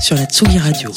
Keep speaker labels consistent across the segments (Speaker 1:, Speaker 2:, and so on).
Speaker 1: sur la Tsugi Radio.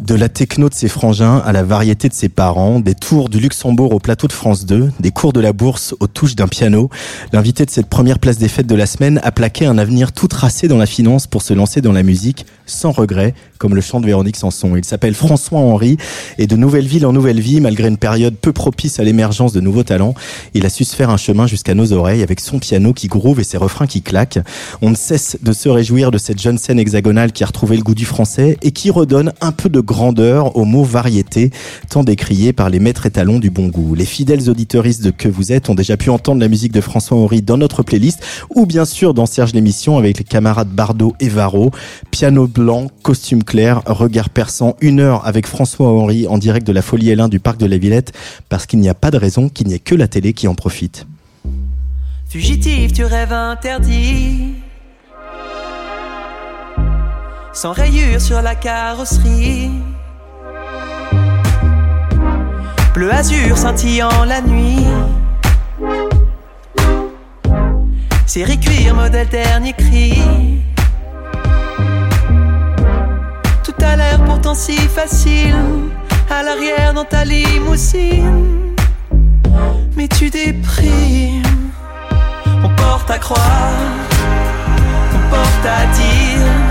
Speaker 2: De la techno de ses frangins à la variété de ses parents, des tours du Luxembourg au plateau de France 2, des cours de la bourse aux touches d'un piano, l'invité de cette première place des fêtes de la semaine a plaqué un avenir tout tracé dans la finance pour se lancer dans la musique sans regret, comme le chante Véronique Sanson. Il s'appelle François Henry et de nouvelle ville en nouvelle vie, malgré une période peu propice à l'émergence de nouveaux talents, il a su se faire un chemin jusqu'à nos oreilles avec son piano qui groove et ses refrains qui claquent. On ne cesse de se réjouir de cette jeune scène hexagonale qui a retrouvé le goût du français et qui redonne un peu de grandeur au mot variété, tant décrié par les maîtres étalons du bon goût. Les fidèles auditeuristes que vous êtes ont déjà pu entendre la musique de François Henry dans notre playlist ou bien sûr dans Serge l'émission avec les camarades Bardot et Varro. Piano blanc, costume clair, regard perçant, une heure avec François Henry en direct de la Folie L1 du Parc de la Villette parce qu'il n'y a pas de raison qu'il n'y ait que la télé qui en profite.
Speaker 3: Fugitif, tu rêves interdit. Sans rayures sur la carrosserie. Bleu azur scintillant la nuit. Série cuir, modèle dernier cri. Tout a l'air pourtant si facile. À l'arrière dans ta limousine. Mais tu déprimes. On porte à croire, on porte à dire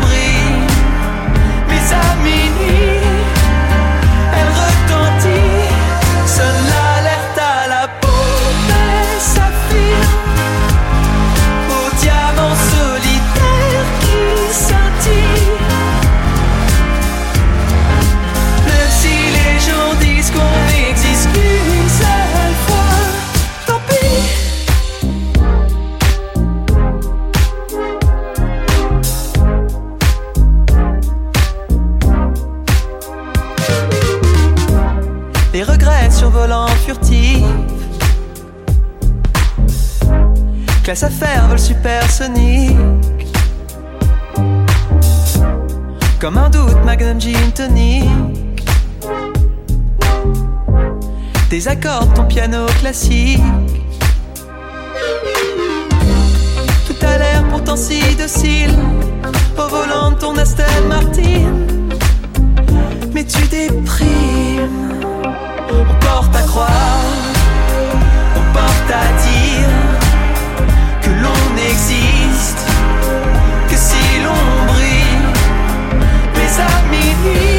Speaker 3: brille, mais à minuit, elle retentit, Classe à faire vol supersonique. Comme un doute, Magnum Gin Tonic. Désaccordes ton piano classique. Tout a l'air pourtant si docile. Au volant de ton Aston Martin. Mais tu déprimes. On porte à croire, on porte à dire l'on existe, que si l'on brille, mais à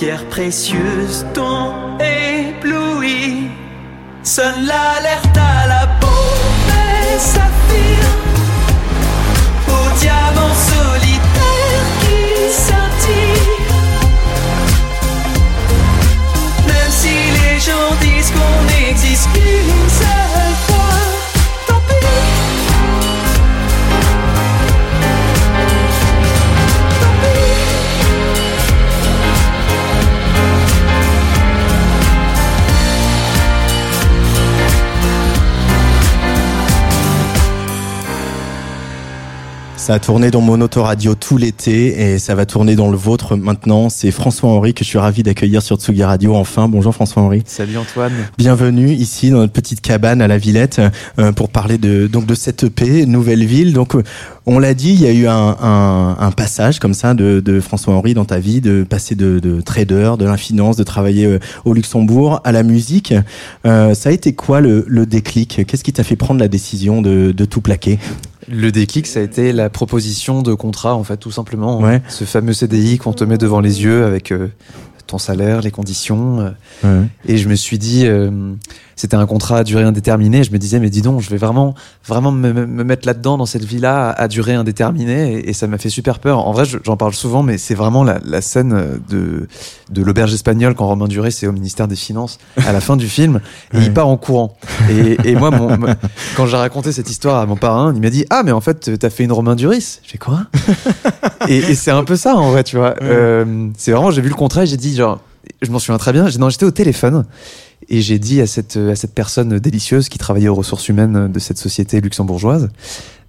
Speaker 3: les pierres précieuses t'ont ébloui. Sonne l'alerte
Speaker 2: Ça a tourné dans mon autoradio tout l'été et ça va tourner dans le vôtre maintenant. C'est François-Henri que je suis ravi d'accueillir sur Tsugi Radio. Enfin, bonjour François-Henri.
Speaker 4: Salut Antoine.
Speaker 2: Bienvenue ici dans notre petite cabane à la Villette euh, pour parler de donc de cette EP Nouvelle Ville. Donc euh, on l'a dit, il y a eu un, un, un passage comme ça de, de François-Henri dans ta vie, de passer de, de trader, de la finance, de travailler euh, au Luxembourg à la musique. Euh, ça a été quoi le, le déclic? Qu'est-ce qui t'a fait prendre la décision de, de tout plaquer?
Speaker 4: Le déclic, ça a été la proposition de contrat, en fait, tout simplement.
Speaker 2: Ouais.
Speaker 4: Ce fameux CDI qu'on te met devant les yeux avec euh, ton salaire, les conditions. euh,
Speaker 2: Ouais.
Speaker 4: Et je me suis dit, euh, c'était un contrat à durée indéterminée. Je me disais, mais dis donc, je vais vraiment, vraiment me, me- me mettre là-dedans, dans cette vie-là, à, durée indéterminée. Et, et ça m'a fait super peur. En vrai, je- j'en parle souvent, mais c'est vraiment la, la scène euh, de, de l'auberge espagnole quand Romain Duré, c'est au ministère des Finances, à la fin du film. Et
Speaker 2: Ouais.
Speaker 4: il part en courant. Et, et moi, mon, quand j'ai raconté cette histoire à mon parrain, il m'a dit, ah, mais en fait, t'as fait une Romain Duris. J'ai quoi? et, et c'est un peu ça, en vrai, tu vois. Euh, c'est vraiment, j'ai vu le contrat et j'ai dit, genre, je m'en souviens très bien. J'ai- Non, j'étais au téléphone et j'ai dit à cette, à cette personne délicieuse qui travaillait aux ressources humaines de cette société luxembourgeoise,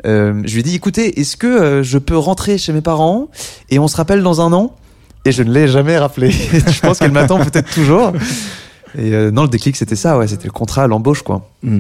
Speaker 4: euh, je lui ai dit, écoutez, est-ce que euh, je peux rentrer chez mes parents et on se rappelle dans un an? Et je ne l'ai jamais rappelé. je pense qu'elle m'attend peut-être toujours. Et euh, non, le déclic, c'était ça, ouais, c'était le contrat l'embauche, quoi.
Speaker 2: Mm.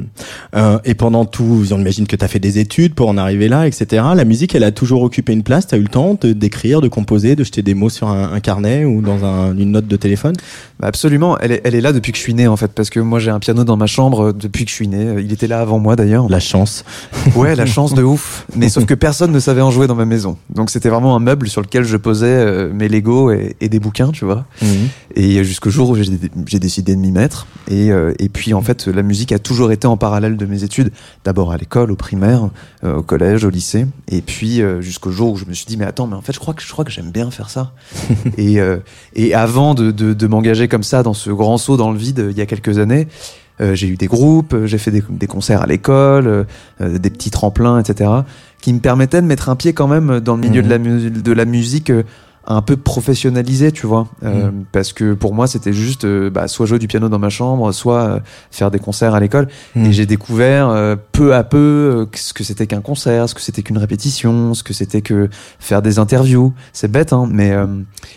Speaker 2: Euh, et pendant tout, on imagine que tu as fait des études pour en arriver là, etc. La musique, elle a toujours occupé une place. Tu as eu le temps de d'écrire, de composer, de jeter des mots sur un, un carnet ou dans un- une note de téléphone?
Speaker 4: Bah, absolument, elle est, elle est là depuis que je suis né, en fait, parce que moi j'ai un piano dans ma chambre euh, depuis que je suis né. Il était là avant moi d'ailleurs.
Speaker 2: La chance.
Speaker 4: Ouais, la chance de ouf. Mais sauf que personne ne savait en jouer dans ma maison. Donc c'était vraiment un meuble sur lequel je posais euh, mes Lego et, et des bouquins, tu vois.
Speaker 2: Mhm.
Speaker 4: Et jusqu'au jour où j'ai j'ai décidé de m'y mettre. Et, euh, et puis en fait, la musique a toujours été en parallèle de mes études. D'abord à l'école, au primaire, euh, au collège, au lycée. Et puis euh, jusqu'au jour où je me suis dit, mais attends, mais en fait, je crois que, je crois que j'aime bien faire ça. et, et avant de, de, de m'engager comme ça dans ce grand saut dans le vide il y a quelques années, j'ai eu des groupes, j'ai fait des, des concerts à l'école, des petits tremplins, etc., qui me permettaient de mettre un pied quand même dans le milieu
Speaker 2: Mhm.
Speaker 4: de, la mu- de la musique un peu professionnalisé, tu vois. Euh,
Speaker 2: Mhm.
Speaker 4: Parce que pour moi, c'était juste euh, bah, soit jouer du piano dans ma chambre, soit euh, faire des concerts à l'école.
Speaker 2: Mhm.
Speaker 4: Et j'ai découvert euh, peu à peu euh, ce que c'était qu'un concert, ce que c'était qu'une répétition, ce que c'était que faire des interviews. C'est bête, hein, mais euh,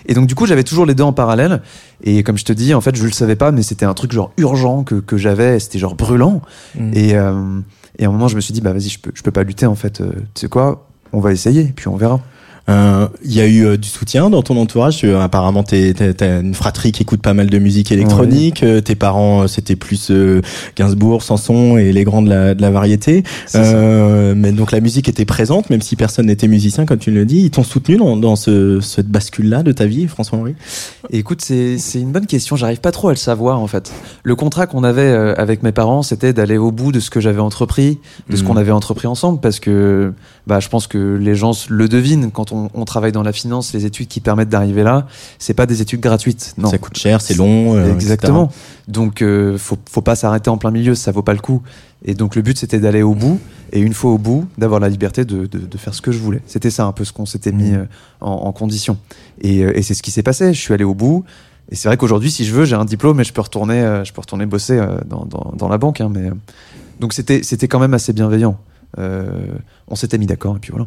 Speaker 4: et donc du coup j'avais toujours les deux en parallèle. Et comme je te dis, en fait, je le savais pas, mais c'était un truc genre urgent que que j'avais. C'était genre brûlant.
Speaker 2: Mhm.
Speaker 4: Et euh, et à un moment, je me suis dit bah vas-y, je peux je peux pas lutter en fait. Tu sais quoi On va essayer, puis on verra.
Speaker 2: Euh, Il y a eu euh, du soutien dans ton entourage. Euh, apparemment, t'as une fratrie qui écoute pas mal de musique électronique. Euh, tes parents, euh, c'était plus euh, Gainsbourg, Sanson et les grands de la, de la variété. Euh, mais donc la musique était présente, même si personne n'était musicien, comme tu le dis. Ils t'ont soutenu dans, dans ce, cette bascule-là de ta vie, François-Henri?
Speaker 4: Écoute, c'est une bonne question. J'arrive pas trop à le savoir en fait. Le contrat qu'on avait euh, avec mes parents, c'était d'aller au bout de ce que j'avais entrepris, de ce
Speaker 2: Mhm.
Speaker 4: qu'on avait entrepris ensemble, parce que bah je pense que les gens le devinent quand on, on travaille dans la finance, les études qui permettent d'arriver là, c'est pas des études gratuites. Non.
Speaker 2: Ça coûte cher, c'est long. euh,
Speaker 4: Exactement. Donc, euh, faut, faut pas s'arrêter en plein milieu, ça vaut pas le coup. Et donc, le but, c'était d'aller au bout, et une fois au bout, d'avoir la liberté de, de, de faire ce que je voulais. C'était ça un peu ce qu'on s'était mis
Speaker 2: Mhm.
Speaker 4: euh, en, en condition. Et, euh, et c'est ce qui s'est passé. Je suis allé au bout. Et c'est vrai qu'aujourd'hui, si je veux, j'ai un diplôme et je peux retourner, je peux retourner bosser dans, dans, dans la banque. Hein, mais donc c'était, c'était quand même assez bienveillant. Euh, on s'était mis d'accord et puis voilà.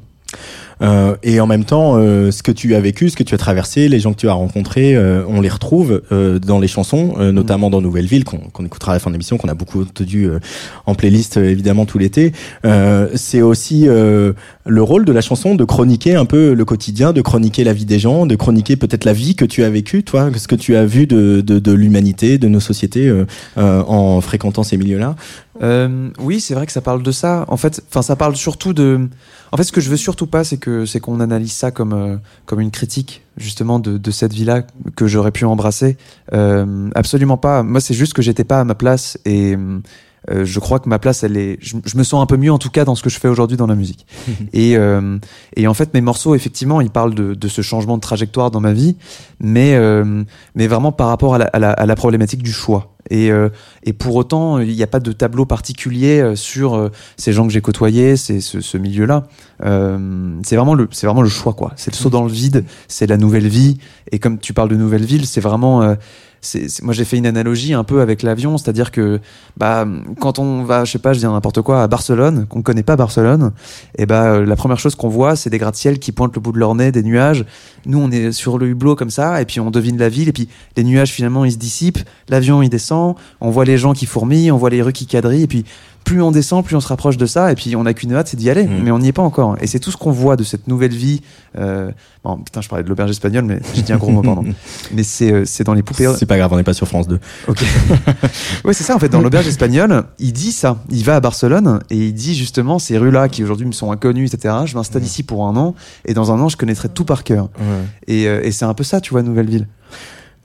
Speaker 2: Euh, et en même temps, euh, ce que tu as vécu, ce que tu as traversé, les gens que tu as rencontrés, euh, on les retrouve euh, dans les chansons, euh, notamment dans Nouvelle Ville, qu'on écoutera à la fin de l'émission, qu'on a beaucoup entendu euh, en playlist évidemment tout l'été. Euh, c'est aussi euh, le rôle de la chanson de chroniquer un peu le quotidien, de chroniquer la vie des gens, de chroniquer peut-être la vie que tu as vécue, toi, ce que tu as vu de, de, de l'humanité, de nos sociétés en fréquentant ces milieux-là.
Speaker 4: Euh, oui, c'est vrai que ça parle de ça. En fait, enfin, ça parle surtout de. En fait, ce que je veux surtout pas, c'est que c'est qu'on analyse ça comme euh, comme une critique justement de, de cette vie-là que j'aurais pu embrasser. Euh, absolument pas. Moi, c'est juste que j'étais pas à ma place et euh, je crois que ma place, elle est. Je, je me sens un peu mieux en tout cas dans ce que je fais aujourd'hui dans la musique. et euh, et en fait, mes morceaux, effectivement, ils parlent de, de ce changement de trajectoire dans ma vie, mais euh, mais vraiment par rapport à la, à la, à la problématique du choix. Et, euh, et pour autant, il n'y a pas de tableau particulier euh, sur euh, ces gens que j'ai côtoyés, c'est ce, ce milieu-là. Euh, c'est vraiment le, c'est vraiment le choix, quoi. C'est le saut dans le vide, c'est la nouvelle vie. Et comme tu parles de nouvelle ville, c'est vraiment, euh, moi j'ai fait une analogie un peu avec l'avion, c'est-à-dire que bah quand on va, je sais pas, je dis n'importe quoi à Barcelone, qu'on connaît pas Barcelone, et bah euh, la première chose qu'on voit, c'est des gratte-ciel qui pointent le bout de leur nez, des nuages. Nous, on est sur le hublot comme ça, et puis on devine la ville, et puis les nuages finalement ils se dissipent, l'avion il descend, on voit les gens qui fourmillent, on voit les rues qui quadrillent, et puis plus on descend, plus on se rapproche de ça, et puis on n'a qu'une hâte, c'est d'y aller,
Speaker 2: Mm.
Speaker 4: mais on n'y est pas encore. Et c'est tout ce qu'on voit de cette nouvelle vie. Euh, bon, putain, je parlais de l'auberge espagnole, mais j'ai dit un gros mot, pardon. Mais c'est euh, c'est dans les poupées.
Speaker 2: C'est pas grave, on n'est pas sur France 2.
Speaker 4: Ok. ouais, c'est ça, en fait, dans l'auberge espagnole, il dit ça. Il va à Barcelone et il dit justement ces rues-là qui aujourd'hui me sont inconnues, etc. Je m'installe ici pour un an et dans un an, je connaîtrai tout par cœur. Et, euh, et c'est un peu ça, tu vois, Nouvelle-Ville.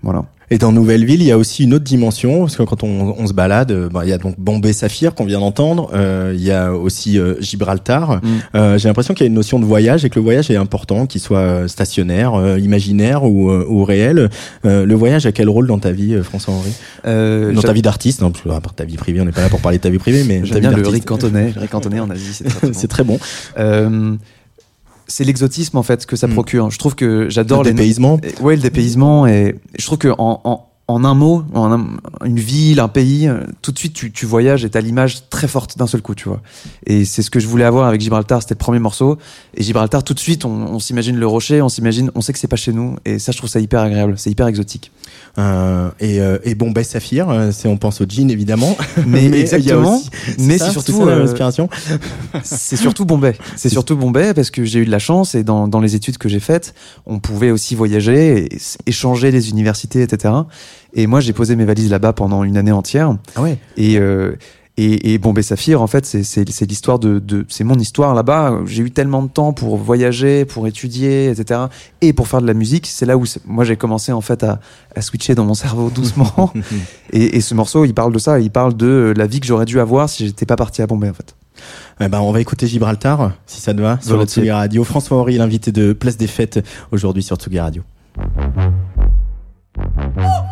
Speaker 4: Voilà.
Speaker 2: Et dans Nouvelle-Ville, il y a aussi une autre dimension, parce que quand on, on se balade, euh, bah, il y a donc Bombay Saphir qu'on vient d'entendre, euh, il y a aussi euh, Gibraltar.
Speaker 4: Mm.
Speaker 2: Euh, J'ai l'impression qu'il y a une notion de voyage et que le voyage est important, qu'il soit euh, stationnaire, euh, imaginaire ou, euh, ou réel. Euh, le voyage a quel rôle dans ta vie, euh, François-Henri?
Speaker 4: Euh,
Speaker 2: Dans ta vie d'artiste, non, à part ta vie privée, on n'est pas là pour parler de ta vie privée, mais ta
Speaker 4: J'aime
Speaker 2: vie
Speaker 4: bien le riz cantonais. Le riz cantonais en Asie, c'est très, bon.
Speaker 2: C'est très bon.
Speaker 4: C'est l'exotisme en fait que ça
Speaker 2: Mm.
Speaker 4: procure. Je trouve que j'adore
Speaker 2: Le
Speaker 4: les
Speaker 2: dépaysement.
Speaker 4: Et- Ouais, le dépaysement et je trouve que en, en, en un mot, en un- une ville, un pays, euh, tout de suite tu, tu voyages et t'as l'image très forte d'un seul coup, tu vois. Et c'est ce que je voulais avoir avec Gibraltar, c'était le premier morceau. Et Gibraltar, tout de suite, on, on s'imagine le rocher, on s'imagine, on sait que c'est pas chez nous. Et ça, je trouve ça hyper agréable, c'est hyper exotique.
Speaker 2: Euh, et, euh, et Bombay Saphir, euh, c'est on pense au jean évidemment.
Speaker 4: Mais,
Speaker 2: a
Speaker 4: exactement.
Speaker 2: aussi-
Speaker 4: mais c'est surtout
Speaker 2: ça,
Speaker 4: euh,
Speaker 2: l'inspiration.
Speaker 4: c'est surtout Bombay. C'est surtout Bombay parce que j'ai eu de la chance et dans, dans les études que j'ai faites, on pouvait aussi voyager, et échanger les universités, etc. Et moi, j'ai posé mes valises là-bas pendant une année entière.
Speaker 2: Ah ouais.
Speaker 4: Et, euh, et, et Bombay Saphir, en fait, c'est- l'histoire de, de c'est mon histoire là-bas. J'ai eu tellement de temps pour voyager, pour étudier, etc. Et pour faire de la musique. C'est là où moi j'ai commencé en fait à, à switcher dans mon cerveau doucement. et, et ce morceau, il parle de ça. Il parle de la vie que j'aurais dû avoir si j'étais pas parti à Bombay, en fait.
Speaker 2: Eh ben, on va écouter Gibraltar, si ça te va, sur la. Tsugi Radio. François Horry, l'invité de Place des Fêtes, aujourd'hui sur Tsugi Radio.
Speaker 3: L'amour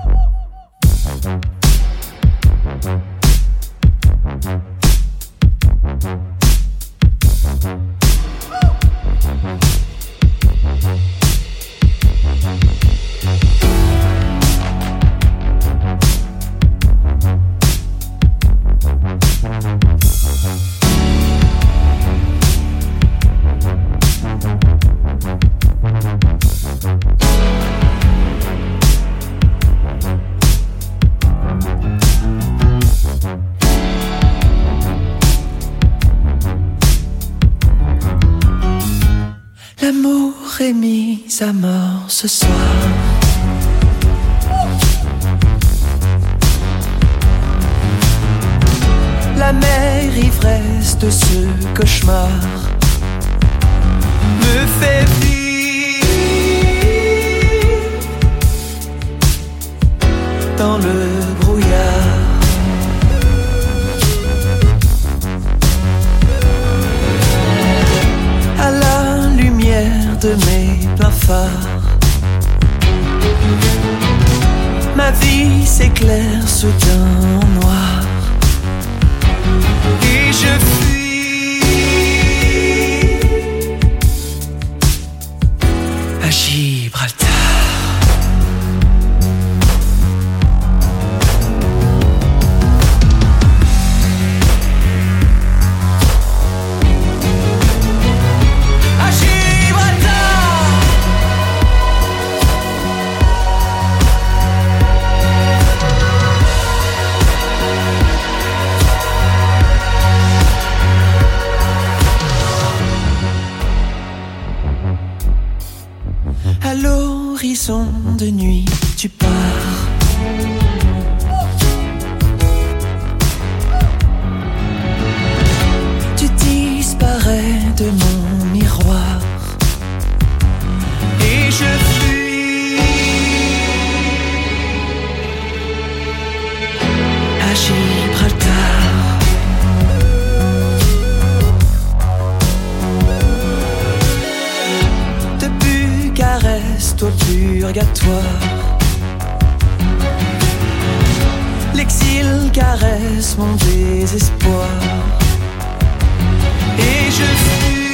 Speaker 3: À l'horizon de nuit, tu pars. Tu disparais de mon purgatoire. L'exil caresse mon désespoir. Et je fuis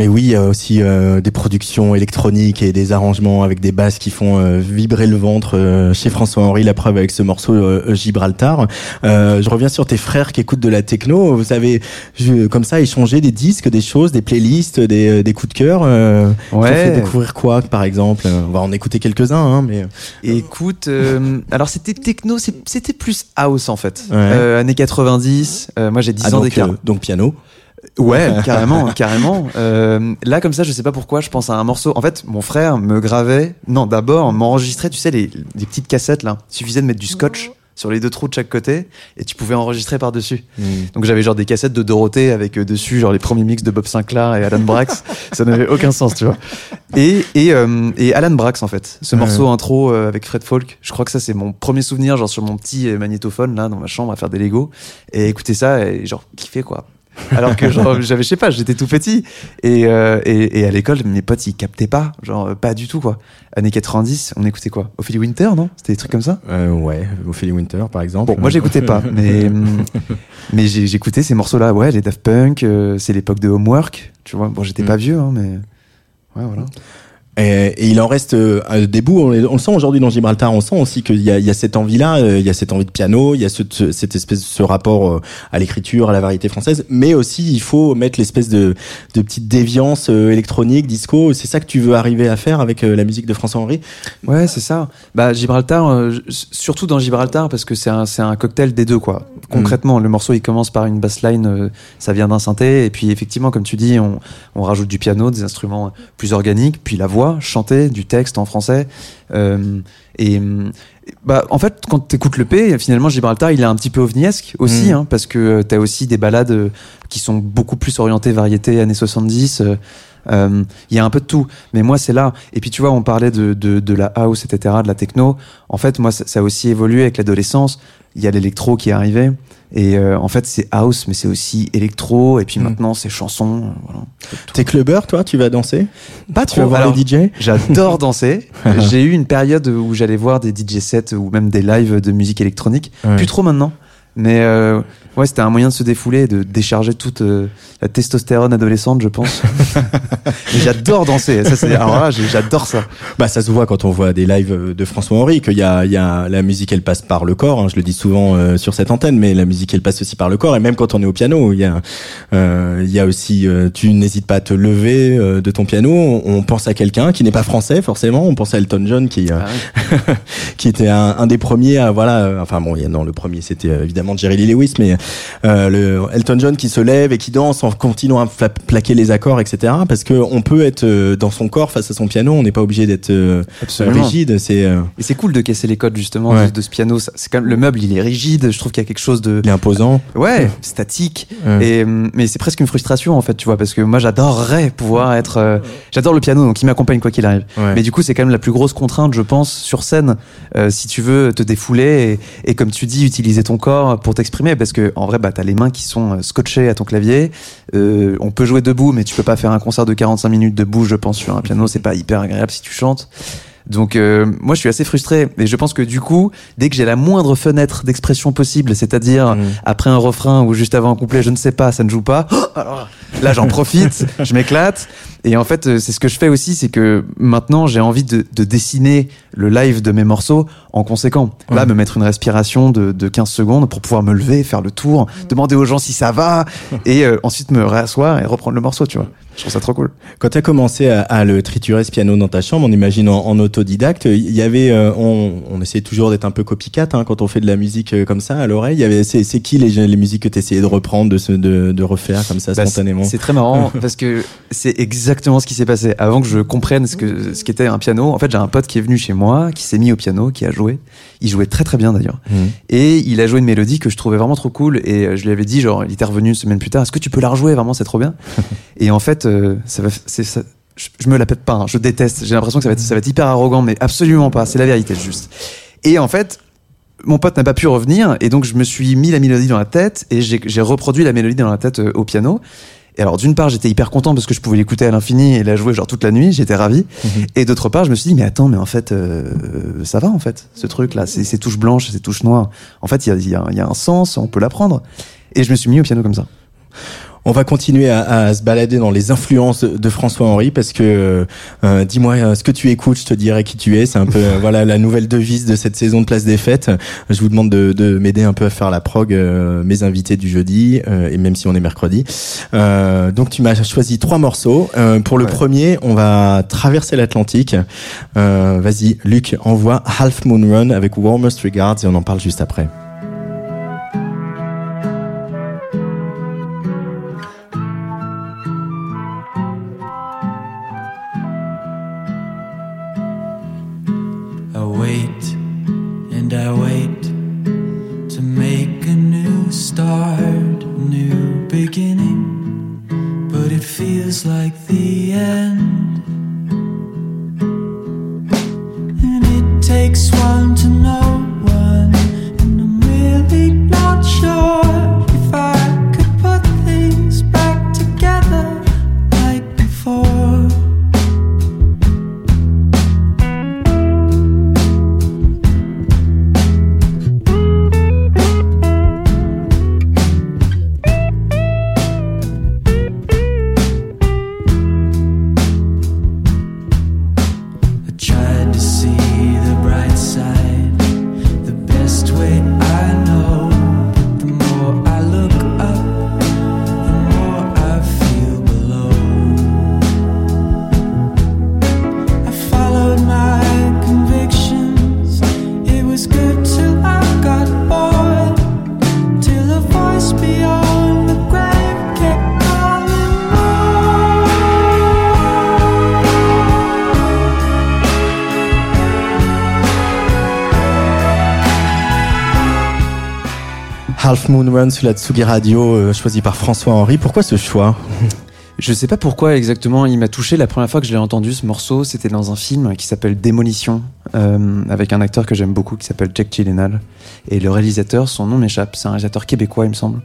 Speaker 2: Mais oui, il y a aussi euh, des productions électroniques et des arrangements avec des basses qui font euh, vibrer le ventre euh, chez François Henri, la preuve avec ce morceau Gibraltar. Je reviens sur tes frères qui écoutent de la techno. Vous avez je- comme ça échangé des disques, des choses, des playlists, des, des coups de cœur.
Speaker 4: Ouais.
Speaker 2: fait découvrir quoi, par exemple? On va en écouter quelques-uns, hein, mais
Speaker 4: Écoute, alors c'était techno, c'était plus house en fait.
Speaker 2: Ouais.
Speaker 4: Années 90, euh, moi j'ai 10
Speaker 2: Ah,
Speaker 4: ans d'écart.
Speaker 2: donc piano.
Speaker 4: Ouais, carrément, carrément. Euh, là, comme ça, je sais pas pourquoi, je pense à un morceau. En fait, mon frère me gravait. Non, d'abord, m'enregistrait. Tu sais, les, les petites cassettes là. Il suffisait de mettre du scotch sur les deux trous de chaque côté et tu pouvais enregistrer par dessus. Donc j'avais genre des cassettes de Dorothée avec euh, dessus genre les premiers mix de Bob Sinclair et Alan Brax. ça n'avait aucun sens, tu vois. Et et, euh, et Alan Brax en fait. Ce
Speaker 2: Ouais.
Speaker 4: morceau intro euh, avec Fred Folk. Je crois que ça c'est mon premier souvenir genre sur mon petit euh, magnétophone là dans ma chambre à faire des Lego et écouter ça et genre kiffer quoi. Alors que genre j'avais je sais pas, j'étais tout petit et, euh, et et à l'école mes potes ils captaient pas, genre euh, pas du tout quoi. Années 90, on écoutait quoi? Ophélie Winter, non? C'était des trucs comme ça?
Speaker 2: Euh, ouais, Ophélie Winter, par exemple.
Speaker 4: Bon, moi j'écoutais pas, mais mais j'écoutais ces morceaux-là. Ouais, les Daft Punk, euh, c'est l'époque de Homework, tu vois. Bon, j'étais
Speaker 2: Mm.
Speaker 4: pas vieux, hein, mais ouais, voilà.
Speaker 2: Et, et il en reste euh, des bouts. On, on le sent aujourd'hui dans Gibraltar. On sent aussi qu'il y a, il y a cette envie-là. euh, il y a cette envie de piano. Il y a ce, ce- cette espèce, ce rapport euh, à l'écriture, à la variété française. Mais aussi, il faut mettre l'espèce de, de petite déviance euh, électronique, disco. C'est ça que tu veux arriver à faire avec la musique de François Henri.
Speaker 4: Ouais, c'est ça. Bah Gibraltar, surtout dans Gibraltar, parce que c'est un c'est un cocktail des deux, quoi. Concrètement, le morceau il commence par une bassline, ça vient d'un synthé, et puis effectivement, comme tu dis, on on rajoute du piano, des instruments plus organiques, puis la voix chantée, du texte en français. Euh, et bah, en fait, quand t'écoutes le P, finalement, Gibraltar, il est un petit peu ovniesque aussi,
Speaker 2: Mm.
Speaker 4: hein, parce que t'as aussi des balades euh, qui sont beaucoup plus orientées variété années 70. Euh, Il y a un peu de tout, mais moi c'est là. Et puis tu vois, on parlait de, de, de la house, etc., de la techno. En fait, moi, ça, ça a aussi évolué avec l'adolescence. Il y a l'électro qui est arrivé. Et euh, en fait, c'est house, mais c'est aussi électro. Et puis
Speaker 2: Mm.
Speaker 4: maintenant, c'est chanson. Voilà.
Speaker 2: T'es clubbeur, toi? Tu vas danser?
Speaker 4: Pas
Speaker 2: Tu vas voir
Speaker 4: Alors,
Speaker 2: les DJ
Speaker 4: J'adore danser. J'ai eu une période où j'allais voir des DJ sets ou même des lives de musique électronique.
Speaker 2: Ouais.
Speaker 4: Plus trop maintenant. Mais euh, ouais, c'était un moyen de se défouler et de décharger toute euh, la testostérone adolescente, je pense. J'adore danser. Ça, c'est, alors là, j'adore ça.
Speaker 2: Bah, ça se voit quand on voit des lives euh, de François Henri qu'il y a, il y a la musique, elle passe par le corps. hein, je le dis souvent euh, sur cette antenne, mais la musique, elle passe aussi par le corps. Et même quand on est au piano, il y a, euh, il y a aussi, euh, tu n'hésites pas à te lever euh, de ton piano. On, pense à quelqu'un qui n'est pas français forcément. On pense à Elton John qui, euh,
Speaker 4: Ah
Speaker 2: qui était un, un des premiers à voilà. enfin bon, il y a- non, le premier c'était euh, évidemment Jerry Lee Lewis, mais euh, le Elton John qui se lève et qui danse en continuant à plaquer les accords, etc. Parce que on peut être euh, dans son corps face à son piano. On n'est pas obligé d'être euh, rigide. C'est euh,
Speaker 4: Et c'est cool de casser les codes justement
Speaker 2: Ouais.
Speaker 4: de, de ce piano. C'est quand même le meuble, il est rigide. Je trouve qu'il y a quelque chose de
Speaker 2: il est imposant.
Speaker 4: ouais statique.
Speaker 2: Ouais.
Speaker 4: Et hum, mais c'est presque une frustration en fait, tu vois, parce que moi j'adorerais pouvoir être. euh, J'adore le piano, donc il m'accompagne quoi qu'il arrive.
Speaker 2: Ouais.
Speaker 4: Mais du coup, c'est quand même la plus grosse contrainte, je pense, sur scène, euh, si tu veux te défouler et, et comme tu dis, utiliser ton corps pour t'exprimer, parce que en vrai, bah, t'as les mains qui sont euh, scotchées à ton clavier. Euh, on peut jouer debout, mais tu peux pas faire un concert de 45 minutes debout, je pense, sur un piano. C'est pas hyper agréable si tu chantes. Donc euh, moi je suis assez frustré et je pense que du coup dès que j'ai la moindre fenêtre d'expression possible, c'est-à-dire
Speaker 2: Mm.
Speaker 4: après un refrain ou juste avant un couplet, je ne sais pas, ça ne joue pas. Alors là j'en profite, je m'éclate et en fait euh, c'est ce que je fais aussi, c'est que maintenant j'ai envie de, de dessiner le live de mes morceaux en conséquent. Là
Speaker 2: Ouais.
Speaker 4: me mettre une respiration de, de 15 secondes pour pouvoir me lever, faire le tour, demander aux gens si ça va et euh, ensuite me réasseoir et reprendre le morceau, tu vois. Je trouve ça trop cool.
Speaker 2: Quand tu as commencé à, à le triturer ce piano dans ta chambre, on imagine en, en autodidacte, il y avait, euh, on, on essaie toujours d'être un peu copycat hein, quand on fait de la musique euh, comme ça à l'oreille. Il y avait, c'est, c'est qui les, les musiques que tu essayais de reprendre, de, se, de, de refaire comme ça
Speaker 4: Bah,
Speaker 2: spontanément?
Speaker 4: C'est- C'est très marrant parce que c'est exactement ce qui s'est passé. Avant que je comprenne ce que ce qu'était un piano, en fait, j'ai un pote qui est venu chez moi, qui s'est mis au piano, qui a joué. Il jouait très très bien d'ailleurs.
Speaker 2: Mhm.
Speaker 4: Et il a joué une mélodie que je trouvais vraiment trop cool. Et euh, je lui avais dit, genre, il était revenu une semaine plus tard, est-ce que tu peux la rejouer? Vraiment, c'est trop bien. et en fait, euh, ça va, c'est ça. Je, me la pète pas, hein, je déteste. J'ai l'impression que ça va, être, ça va être hyper arrogant, mais absolument pas. C'est la vérité, juste. Et en fait, mon pote n'a pas pu revenir, et donc je me suis mis la mélodie dans la tête, et j'ai j'ai reproduit la mélodie dans la tête euh, au piano. Et alors, d'une part, j'étais hyper content parce que je pouvais l'écouter à l'infini et la jouer genre toute la nuit, j'étais ravi. Et d'autre part, je me suis dit, mais attends, mais en fait, euh, ça va en fait, ce truc-là, ces ces touches blanches, ces touches noires. En fait, il y a, y a un sens, on peut l'apprendre. Et je me suis mis au piano comme ça.
Speaker 2: On va continuer à, à se balader dans les influences de, de François Henri parce que euh, dis-moi euh, ce que tu écoutes, je te dirai qui tu es. C'est un peu euh, voilà la nouvelle devise de cette saison de Place des Fêtes. Je vous demande de, de m'aider un peu à faire la prog, euh, mes invités du jeudi euh, et même si on est mercredi. Euh, donc tu m'as choisi trois morceaux. Euh, pour le
Speaker 4: Ouais.
Speaker 2: premier, on va traverser l'Atlantique. Euh, Vas-y, Luc, envoie Half Moon Run avec Warmest Regards et on en parle juste après.
Speaker 3: And I wait to make a new start, a new beginning, but it feels like the end. And it takes one to know
Speaker 2: Moon Run sur la Tsugi Radio, euh, choisi par François Henri. Pourquoi ce choix
Speaker 4: Je sais pas pourquoi exactement il m'a touché. La première fois que je l'ai entendu, ce morceau, c'était dans un film qui s'appelle Démolition, euh, avec un acteur que j'aime beaucoup qui s'appelle Jack Gyllenhaal. Et le réalisateur, son nom m'échappe, c'est un réalisateur québécois, il me semble.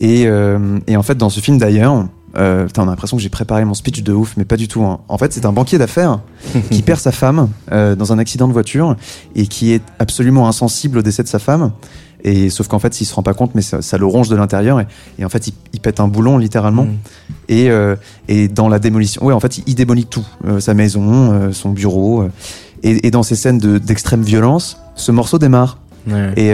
Speaker 4: Et, euh, et en fait, dans ce film d'ailleurs, euh, on a l'impression que j'ai préparé mon speech de ouf, mais pas du tout. hein. En fait, c'est un banquier d'affaires qui perd sa femme euh, dans un accident de voiture et qui est absolument insensible au décès de sa femme. Et sauf qu'en fait, il se rend pas compte, mais ça, ça le ronge de l'intérieur. Et, et en fait, il, il pète un boulon littéralement. Et, euh, et dans la démolition, ouais, en fait, il, il démolit tout, Euh, sa maison, euh, son bureau. et, et dans ces scènes de- d'extrême violence, ce morceau démarre. Et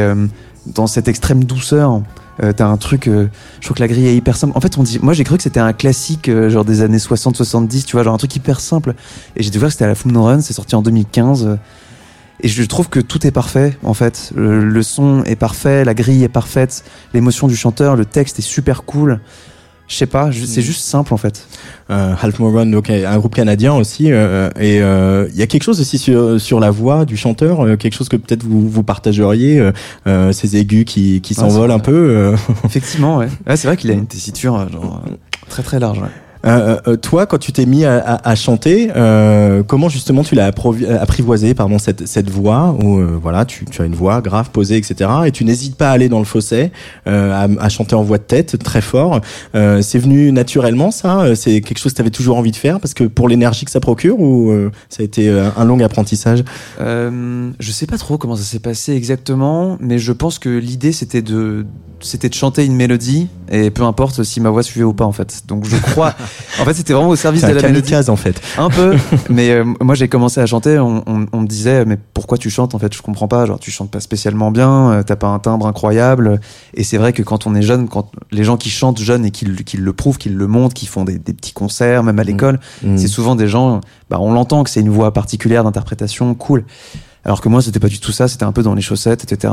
Speaker 4: dans cette extrême douceur, euh, t'as un truc. euh, je trouve que la grille est hyper simple. En fait, on dit, moi j'ai cru que c'était un classique euh, genre des années 60-70, tu vois, genre un truc hyper simple. Et j'ai découvert que c'était à la Fum No Run, c'est sorti en 2015. Euh, et je trouve que tout est parfait, en fait. Le, le son est parfait, la grille est parfaite, l'émotion du chanteur, le texte est super cool. Je sais pas, c'est juste simple en fait.
Speaker 2: Euh, Half Moon Run, donc un groupe canadien aussi. euh, et euh, il y a quelque chose aussi sur, sur la voix du chanteur, euh, quelque chose que peut-être vous, vous partageriez, euh, euh, ces aigus qui, qui
Speaker 4: Ouais,
Speaker 2: s'envolent un peu. euh.
Speaker 4: Effectivement, ouais. ouais c'est vrai qu'il a une tessiture euh, genre, euh, très très large. ouais.
Speaker 2: Euh, euh, toi, quand tu t'es mis à, à- à chanter, euh, comment justement tu l'as apprivoisé, pardon, cette, cette voix où euh, voilà, tu, tu as une voix grave, posée, etc. Et tu n'hésites pas à aller dans le fossé, euh, à, à chanter en voix de tête, très fort. Euh, c'est venu naturellement, ça? C'est quelque chose que tu avais toujours envie de faire parce que pour l'énergie que ça procure ou ça a été un long apprentissage?
Speaker 4: Je sais pas trop comment ça s'est passé exactement, mais je pense que l'idée c'était de c'était de chanter une mélodie et peu importe si ma voix suivait ou pas en fait. Donc je crois en fait c'était vraiment au service de la mélodie.
Speaker 2: en fait.
Speaker 4: Un peu, mais euh, moi j'ai commencé à chanter, on, on- on me disait mais pourquoi tu chantes en fait? Je comprends pas, genre tu chantes pas spécialement bien, euh, t'as pas un timbre incroyable, et c'est vrai que quand on est jeune, quand les gens qui chantent jeunes et qui, le- qui le prouvent, qui le montrent, qui font des, des petits concerts même à l'école,
Speaker 2: Mm.
Speaker 4: c'est souvent des gens, bah on l'entend que c'est une voix particulière d'interprétation, cool. Alors que moi, c'était pas du tout ça, c'était un peu dans les chaussettes, etc.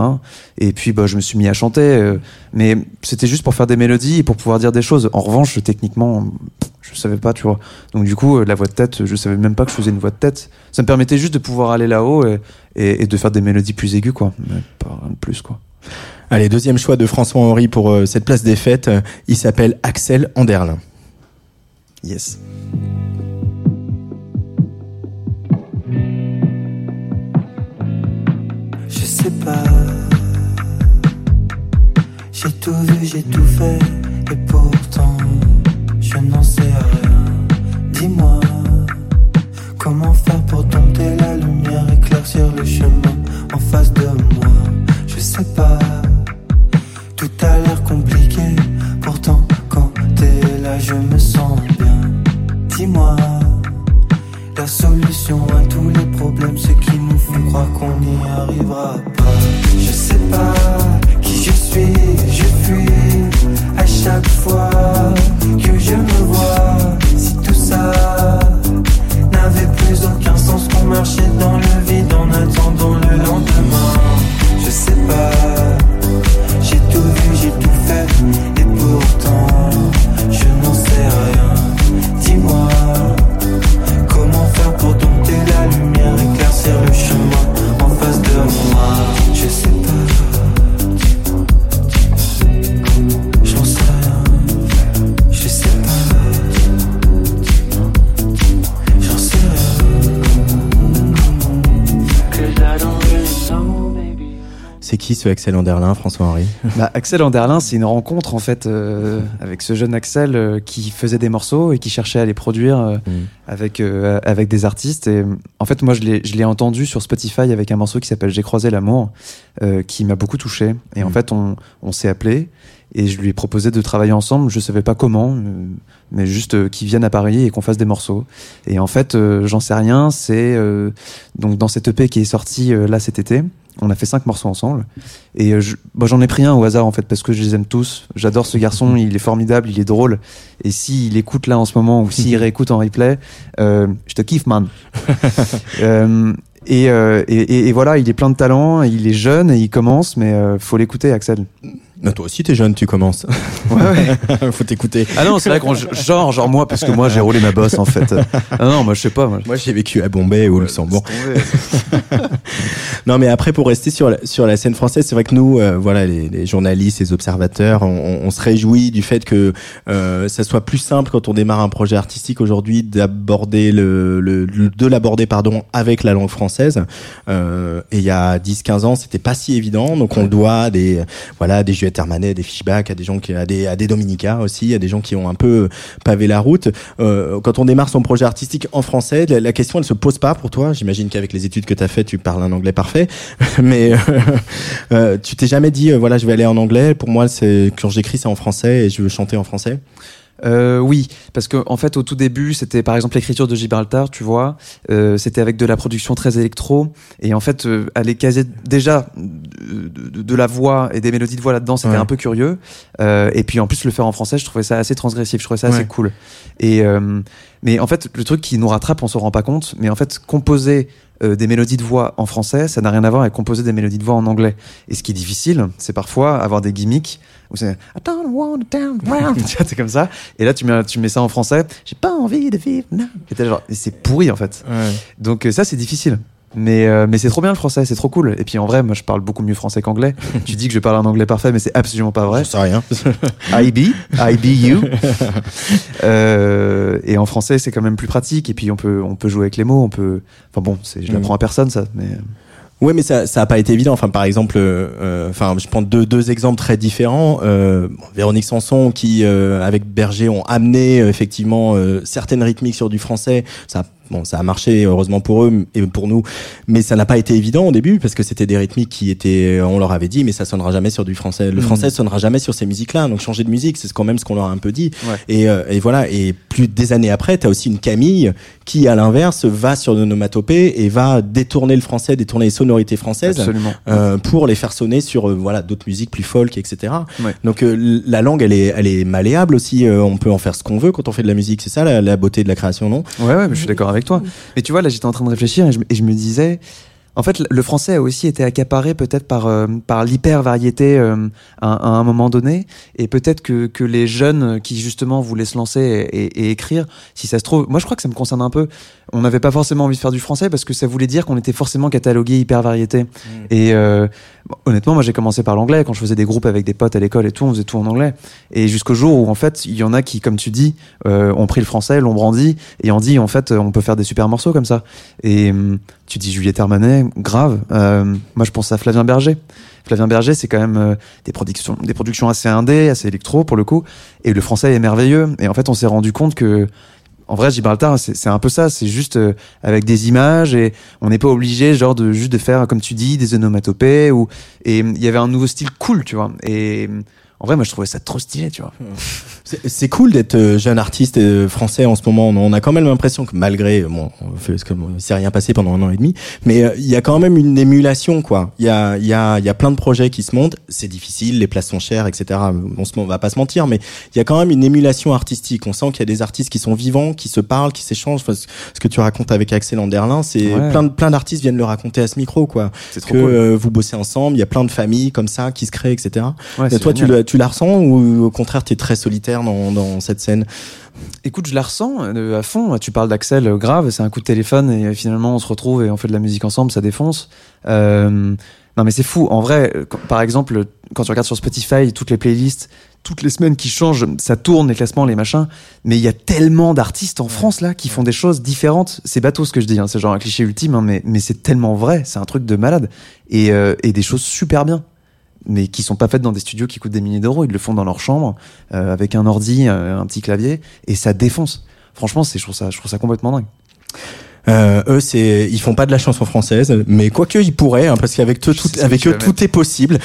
Speaker 4: Et puis, bah, je me suis mis à chanter, euh, mais c'était juste pour faire des mélodies et pour pouvoir dire des choses. En revanche, techniquement, je savais pas, tu vois. Donc, du coup, euh, la voix de tête, je savais même pas que je faisais une voix de tête. Ça me permettait juste de pouvoir aller là-haut et, de faire des mélodies plus aiguës, quoi. Pas rien de plus, quoi.
Speaker 2: Allez, deuxième choix de François Henri pour euh, cette place des fêtes. Il s'appelle Axel Anderlin.
Speaker 4: Yes.
Speaker 3: fait peur. J'ai tout vu, j'ai tout fait, et pourtant, je n'en sais rien. Dis-moi, comment faire pour tenter la lumière, éclaircir le chemin en face de moi? Je sais pas, tout a l'air compliqué, pourtant, quand t'es là, je me sens bien. Dis-moi problème, c'est qu'il nous fait croire qu'on n'y arrivera pas. Je sais pas qui je suis, je fuis à chaque fois que je me vois. Si tout ça n'avait plus aucun sens qu'on marchait dans le vide en attendant le lendemain. Je sais pas, j'ai tout vu, j'ai tout fait,
Speaker 2: qui ce Axel Anderlin, François-Henri
Speaker 4: Bah, Axel Anderlin, c'est une rencontre en fait euh, avec ce jeune Axel euh, qui faisait des morceaux et qui cherchait à les produire euh,
Speaker 2: Mm.
Speaker 4: avec avec des artistes. Et en fait, moi, je l'ai entendu sur Spotify avec un morceau qui s'appelle J'ai croisé l'amour, qui m'a beaucoup touché. Et en
Speaker 2: Mm.
Speaker 4: fait, on on s'est appelé et je lui ai proposé de travailler ensemble. Je savais pas comment, mais juste euh, qu'il vienne à Paris et qu'on fasse des morceaux. Et en fait, euh, j'en sais rien. C'est euh, donc dans cette EP qui est sortie là cet été. On a fait cinq morceaux ensemble. Et euh, je- bon, j'en ai pris un au hasard en fait parce que je les aime tous. J'adore ce garçon, il est formidable, il est drôle. Et s'il écoute là en ce moment ou s'il réécoute en replay, euh, je te kiffe man. Euh, et, euh, et, et- et voilà, il est plein de talent, il est jeune et il commence, mais euh, faut l'écouter Axel.
Speaker 2: Non, Toi aussi, t'es jeune, tu commences.
Speaker 4: Ouais, ouais.
Speaker 2: Faut t'écouter.
Speaker 4: Ah non, c'est vrai qu'on genre genre moi parce que moi j'ai roulé ma bosse en fait. Ah non, moi je sais pas. Moi,
Speaker 2: Moi, j'ai vécu à Bombay ou au Luxembourg. Non, mais après, pour rester sur la, sur la scène française, c'est vrai que nous, euh, voilà, les, les journalistes, les observateurs, on, on- on se réjouit du fait que euh, ça soit plus simple quand on démarre un projet artistique aujourd'hui d'aborder le, le, le- de l'aborder pardon avec la langue française. Euh, et il y a 10-15 ans, c'était pas si évident. Donc on le doit à des voilà des Juliette Hermanet, des Fishback, à des gens qui à des à des Dominica aussi, à des gens qui ont un peu pavé la route. Euh, quand on démarre son projet artistique en français, la, la question elle se pose pas pour toi. J'imagine qu'avec les études que tu as fait, tu parles un anglais parfait, mais euh, euh, tu t'es jamais dit euh, voilà je vais aller en anglais. Pour moi, c'est quand j'écris c'est en français et je veux chanter en français.
Speaker 4: Euh, oui, parce que en fait au tout début c'était par exemple l'écriture de Gibraltar, tu vois, euh, c'était avec de la production très électro. Et en fait euh, aller caser déjà de, la voix et des mélodies de voix là-dedans c'était
Speaker 2: Ouais.
Speaker 4: un peu curieux. Euh, et puis en plus le faire en français je trouvais ça assez transgressif, je trouvais ça assez cool. Et euh, mais en fait le truc qui nous rattrape on s'en rend pas compte mais en fait composer euh, des mélodies de voix en français, ça n'a rien à voir avec composer des mélodies de voix en anglais. Et ce qui est difficile, c'est parfois avoir des gimmicks où c'est I don't want to c'est comme ça. Et là, tu mets, tu mets ça en français. J'ai pas envie de vivre. Non. Et t'es genre, et c'est pourri en fait. Donc euh, ça, c'est difficile. Mais, euh, mais c'est trop bien le français, c'est trop cool. Et puis en vrai, moi je parle beaucoup mieux français qu'anglais. tu dis que je parle un anglais parfait, mais c'est absolument pas vrai.
Speaker 2: Je sais rien.
Speaker 4: IB, IBU. euh, et en français, c'est quand même plus pratique. Et puis on peut, on peut jouer avec les mots. On peut. Enfin bon, je l'apprends à personne ça. Mais
Speaker 2: Ouais, mais ça, ça a pas été évident. Enfin, par exemple, euh, enfin, je prends deux, deux exemples très différents. Euh, Véronique Sanson, qui euh, avec Berger ont amené euh, effectivement euh, certaines rythmiques sur du français. Ça, a- bon, ça a marché heureusement pour eux et pour nous, mais ça n'a pas été évident au début parce que c'était des rythmiques qui étaient, on leur avait dit, mais ça sonnera jamais sur du français. Le
Speaker 4: Mhm.
Speaker 2: français sonnera jamais sur ces musiques-là. Donc changer de musique, c'est quand même ce qu'on leur a un peu dit.
Speaker 4: Ouais.
Speaker 2: Et, euh, et voilà. Et plus des années après, t'as aussi une Camille qui, à l'inverse, va sur l'onomatopée et va détourner le français, détourner les sonorités françaises euh, pour les faire sonner sur euh, voilà d'autres musiques plus folk, etc.
Speaker 4: Ouais.
Speaker 2: Donc euh, la langue, elle est, elle est malléable aussi. euh, on peut en faire ce qu'on veut quand on fait de la musique. C'est ça la, la beauté de la création, non?
Speaker 4: Ouais, ouais, mais je suis d'accord avec toi. Mais tu vois, là, j'étais en train de réfléchir et je, et je me disais, en fait, le français a aussi été accaparé peut-être par euh, par l'hyper variété à, à un moment donné, et peut-être que que les jeunes qui justement voulaient se lancer et, et- et écrire, si ça se trouve, moi je crois que ça me concerne un peu. On n'avait pas forcément envie de faire du français parce que ça voulait dire qu'on était forcément catalogué hyper variété. Et euh, honnêtement, moi j'ai commencé par l'anglais quand je faisais des groupes avec des potes à l'école et tout, on faisait tout en anglais. Et jusqu'au jour où en fait, il y en a qui, comme tu dis, euh, ont pris le français, l'ont brandi et ont dit en fait, on peut faire des super morceaux comme ça. Et hum, tu dis Juliette Armanet, grave. Euh, moi, je pense à Flavien Berger. Flavien Berger, c'est quand même euh, des productions, des productions assez indé, assez électro pour le coup. Et le français est merveilleux. Et en fait, on s'est rendu compte que en vrai, Gibraltar, c'est un peu ça. C'est juste euh, avec des images et on n'est pas obligé, genre, de juste de faire, comme tu dis, des onomatopées ou et il y avait un nouveau style cool, tu vois. Et En vrai, moi, je trouvais ça trop stylé, tu vois.
Speaker 2: C'est- cool d'être euh, jeune artiste euh, français en ce moment. On a quand même l'impression que malgré, bon, on fait- parce que bon, il s'est rien passé pendant un an et demi, mais euh, il y a quand même une émulation, quoi. Il y a, il y a, il y a plein de projets qui se montent. C'est difficile, les places sont chères, etc. On se, on va pas se mentir, mais il y a quand même une émulation artistique. On sent qu'il y a des artistes qui sont vivants, qui se parlent, qui s'échangent. Enfin, ce que tu racontes avec Axel Anderlin, c'est
Speaker 4: Ouais.
Speaker 2: plein de plein d'artistes viennent le raconter à ce micro, quoi.
Speaker 4: C'est trop
Speaker 2: Que
Speaker 4: cool.
Speaker 2: euh, vous bossez ensemble, il y a plein de familles comme ça qui se créent, etc.
Speaker 4: Ouais,
Speaker 2: Et toi, tu
Speaker 4: génial.
Speaker 2: Tu la ressens ou au contraire, tu es très solitaire dans, dans cette scène?
Speaker 4: Écoute, je la ressens euh, à fond. Tu parles d'Axel, euh, grave, c'est un coup de téléphone et euh, finalement on se retrouve et on fait de la musique ensemble, ça défonce. Euh, non mais c'est fou. En vrai, quand- par exemple, quand tu regardes sur Spotify, toutes les playlists, toutes les semaines qui changent, ça tourne les classements, les machins. Mais il y a tellement d'artistes en France là qui font des choses différentes. C'est bateau ce que je dis, hein, c'est genre un cliché ultime, hein, mais, mais c'est tellement vrai. C'est un truc de malade et, euh, et des choses super bien. Mais qui sont pas faites dans des studios qui coûtent des milliers d'euros. Ils le font dans leur chambre euh, avec un ordi, euh, un petit clavier et ça défonce. Franchement, c'est je trouve ça, je trouve ça complètement dingue.
Speaker 2: Euh, eux, c'est, ils font pas de la chanson française, mais quoique ils pourraient, hein, parce qu'avec tout,
Speaker 4: que
Speaker 2: avec eux, tout est possible.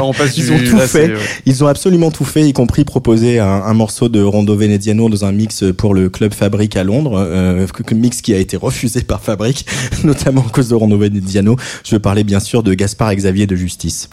Speaker 4: on passe
Speaker 2: Ils ont tout fait. Ils ont absolument tout fait, y compris proposer un, un morceau de Rondo Veneziano dans un mix pour le club Fabrique à Londres, euh, mix qui a été refusé par Fabrique, notamment à cause de Rondo Veneziano. Je veux parler bien sûr de Gaspard Xavier de Justice.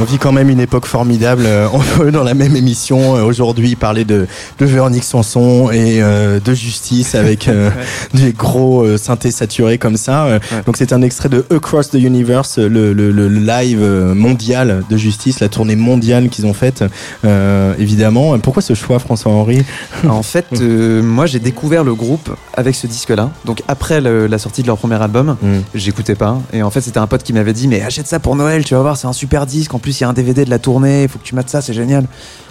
Speaker 2: On vit quand même une époque formidable. Euh, On peut dans la même émission euh, aujourd'hui parler de, de Véronique Sanson et euh, de justice avec euh, des gros euh, synthés saturés comme ça.
Speaker 4: Ouais.
Speaker 2: Donc c'est un extrait de Across the Universe, le, le, le live mondial de justice, la tournée mondiale qu'ils ont faite. Euh, évidemment. Pourquoi ce choix, François Henri
Speaker 4: En fait, euh, moi j'ai découvert le groupe avec ce disque-là. Donc après le- la sortie de leur premier album,
Speaker 2: Mm.
Speaker 4: j'écoutais pas. Et en fait, c'était un pote qui m'avait dit Mais achète ça pour Noël, tu vas voir, c'est un super disque. En plus, il y a un DVD de la tournée, il faut que tu mates ça, c'est génial.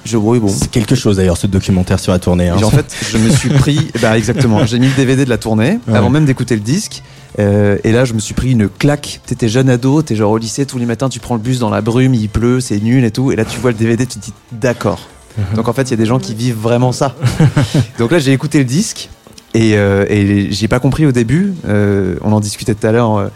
Speaker 4: Je oui, bon.
Speaker 2: C'est quelque chose d'ailleurs ce documentaire sur la tournée. hein.
Speaker 4: Et en fait, je me suis pris, bah exactement, j'ai mis le DVD de la tournée
Speaker 2: Ouais.
Speaker 4: avant même d'écouter le disque. Euh, et là, je me suis pris une claque. T'étais jeune ado, t'es genre au lycée tous les matins, tu prends le bus dans la brume, il pleut, c'est nul et tout. Et là, tu vois le DVD, tu te dis d'accord. Donc en fait, il y a des gens qui vivent vraiment ça. Donc là, j'ai écouté le disque et, euh, et j'ai pas compris au début. Euh, on en discutait tout à l'heure.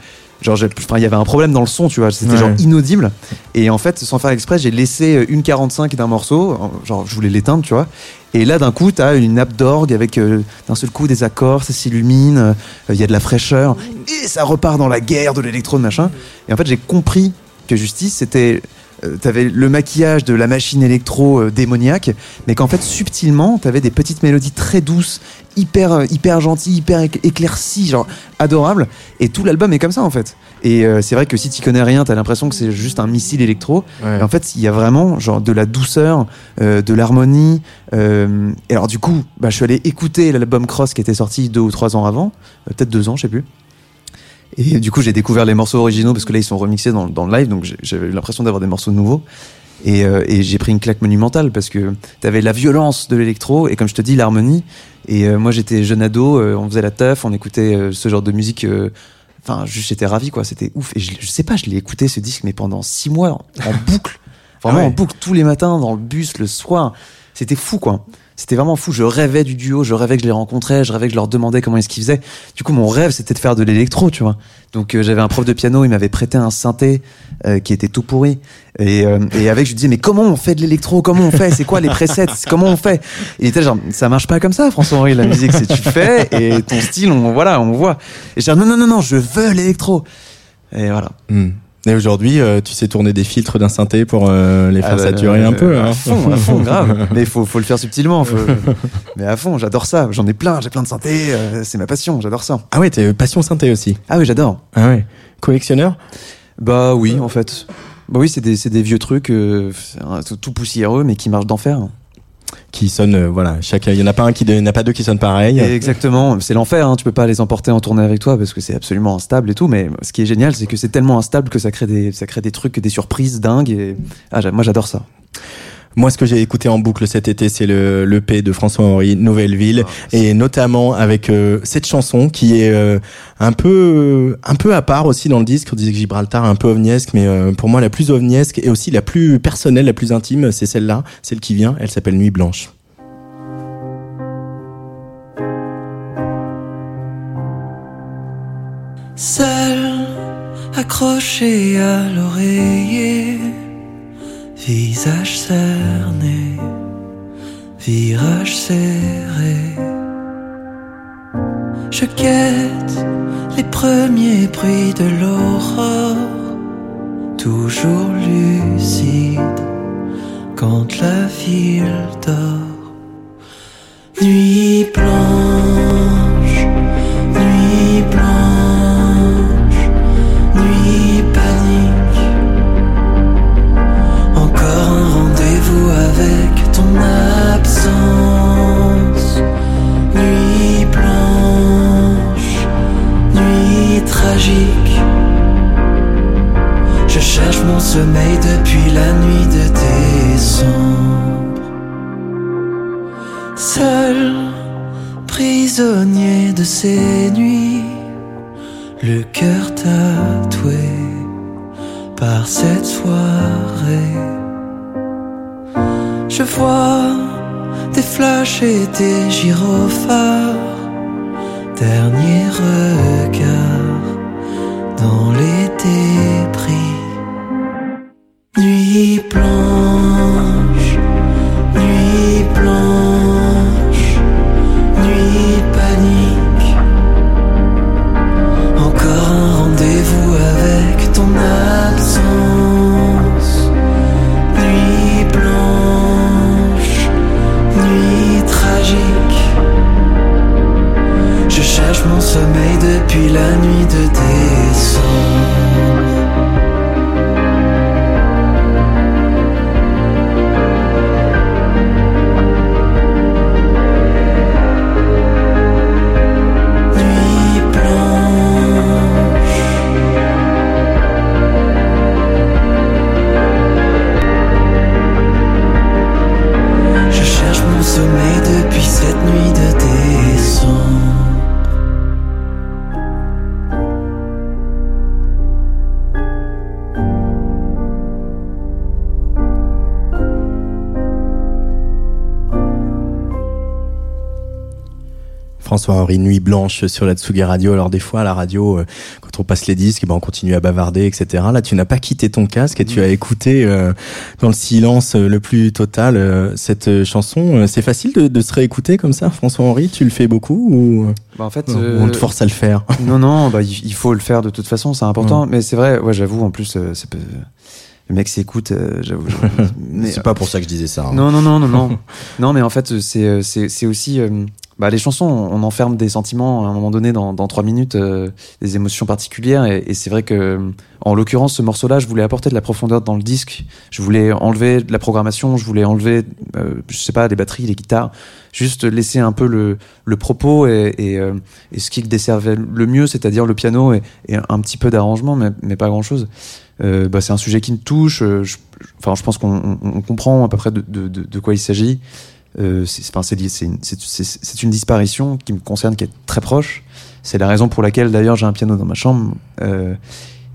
Speaker 4: Genre, enfin, il y avait un problème dans le son, tu vois. C'était
Speaker 2: Ouais.
Speaker 4: genre inaudible. Et en fait, sans faire exprès, j'ai laissé euh, une 45 d'un morceau. Genre, je voulais l'éteindre, tu vois. Et là, d'un coup, t'as une nappe d'orgue avec euh, d'un seul coup des accords, ça s'illumine, euh, il y a de la fraîcheur, et ça repart dans la guerre de l'électro, de machin. Et en fait, j'ai compris que Justice, c'était. Euh, T'avais le maquillage de la machine électro euh, démoniaque, mais qu'en fait, subtilement, t'avais des petites mélodies très douces, hyper, euh, hyper gentilles, hyper éc- éclaircies, genre adorables. Et tout l'album est comme ça, en fait. Et euh, c'est vrai que si tu connais rien, t'as l'impression que c'est juste un missile électro.
Speaker 2: Ouais.
Speaker 4: Et en fait, il y a vraiment genre de la douceur, euh, de l'harmonie. euh, et alors du coup, bah, je suis allé écouter l'album Cross qui était sorti deux ou trois ans avant, peut-être deux ans, je sais plus. Et du coup, j'ai découvert les morceaux originaux parce que là, ils sont remixés dans, dans le live, donc j'avais eu l'impression d'avoir des morceaux nouveaux. Et, euh, et j'ai pris une claque monumentale parce que t'avais la violence de l'électro et comme je te dis, l'harmonie. Et euh, moi, j'étais jeune ado, euh, on faisait la teuf, on écoutait euh, ce genre de musique. euh, Enfin, juste j'étais ravi, quoi. C'était ouf. Et je, je sais pas, je l'ai écouté ce disque, mais pendant six mois en, en boucle. Vraiment
Speaker 2: Ah ouais.
Speaker 4: en boucle tous les matins, dans le bus, le soir. C'était fou, quoi. C'était vraiment fou. Je rêvais du duo, je rêvais que je les rencontrais, je rêvais que je leur demandais comment est-ce qu'ils faisaient. Du coup, mon rêve, c'était de faire de l'électro, tu vois. Donc, euh, j'avais un prof de piano, il m'avait prêté un synthé euh, qui était tout pourri. Et, euh, et avec, je lui disais, mais comment on fait de l'électro? Comment on fait? C'est quoi les presets? Comment on fait? Il était genre, ça marche pas comme ça, François-Henri, la musique, c'est tu fais et ton style, on, voilà, on voit. Et je dis, non, non, non, non, je veux l'électro. Et voilà.
Speaker 2: Hmm. Et aujourd'hui, euh, tu sais tourner des filtres d'un synthé pour euh, les faire
Speaker 4: Ah bah,
Speaker 2: saturer un
Speaker 4: euh,
Speaker 2: peu. hein.
Speaker 4: À fond, à fond, grave. Mais il faut, faut le faire subtilement. faut- Mais à fond, j'adore ça. J'en ai plein, j'ai plein de synthés. euh, c'est ma passion, j'adore ça.
Speaker 2: Ah ouais, t'es passion synthé aussi.
Speaker 4: Ah oui, j'adore.
Speaker 2: Ah ouais. Collectionneur?
Speaker 4: Bah oui, en fait. Bah oui, c'est des, des vieux trucs euh, tout poussiéreux, mais qui marchent d'enfer.
Speaker 2: Qui sonne, euh, voilà, chacun. Il y en a pas un qui, il pas deux qui sonnent pareil.
Speaker 4: Exactement, c'est l'enfer. Hein. Tu peux pas les emporter en tournée avec toi parce que c'est absolument instable et tout. Mais ce qui est génial, c'est que c'est tellement instable que ça crée des, ça crée des trucs, des surprises dingues. Et ah, moi, j'adore ça.
Speaker 2: Moi, ce que j'ai écouté en boucle cet été, c'est le l'EP de François Henry, Nouvelle Ville, et notamment avec euh, cette chanson qui est euh, un peu un peu à part aussi dans le disque. On disait que Gibraltar est un peu ovniesque, mais euh, pour moi la plus ovniesque et aussi la plus personnelle, la plus intime, c'est celle-là, celle qui vient. Elle s'appelle Nuit Blanche.
Speaker 3: Seul, accroché à l'oreiller, visage cerné, virage serré. Je guette les premiers bruits de l'aurore, toujours lucide quand la ville dort. Nuit blanche, nuit blanche, cherche mon sommeil depuis la nuit de décembre. Seul, prisonnier de ces nuits, le cœur tatoué par cette soirée. Je vois des flashs et des gyrophares, dernier regard dans les débris. Nuit blanche, nuit blanche, nuit panique. Encore un rendez-vous avec ton absence. Nuit blanche, nuit tragique. Je cherche mon sommeil depuis la nuit
Speaker 2: François-Henri Nuit Blanche sur la Tsugi Radio. Alors des fois à la radio, euh, quand on passe les disques, ben, on continue à bavarder, etc. Là, tu n'as pas quitté ton casque et tu as écouté euh, dans le silence euh, le plus total euh, cette chanson. C'est facile de, de se réécouter comme ça, François-Henri? Tu le fais beaucoup ou
Speaker 4: Bah, en fait,
Speaker 2: on te force à le faire?
Speaker 4: Non, non, bah, il faut le faire de toute façon, c'est important. Mais c'est vrai, ouais, j'avoue, en plus, peut- le mec s'écoute, euh, j'avoue.
Speaker 2: C'est pas pour ça que je disais ça. hein.
Speaker 4: Non, non, non, non, non. non, mais en fait, c'est, c'est, c'est aussi. euh, bah, les chansons, on enferme des sentiments à un moment donné dans, trois minutes, euh, des émotions particulières. Et, c'est vrai que, euh, en l'occurrence, ce morceau-là, je voulais apporter de la profondeur dans le disque. Je voulais enlever de la programmation, je voulais enlever, euh, je sais pas, les batteries, les guitares. Juste laisser un peu le, propos et, ce qui desservait le mieux, c'est-à-dire le piano et, un petit peu d'arrangement, mais, pas grand-chose. Bah, c'est un sujet qui me touche. je, enfin, je pense qu'on on- on comprend à peu près de quoi il s'agit. Euh, c'est une, disparition qui me concerne, qui est très proche. C'est la raison pour laquelle, d'ailleurs, j'ai un piano dans ma chambre. Euh,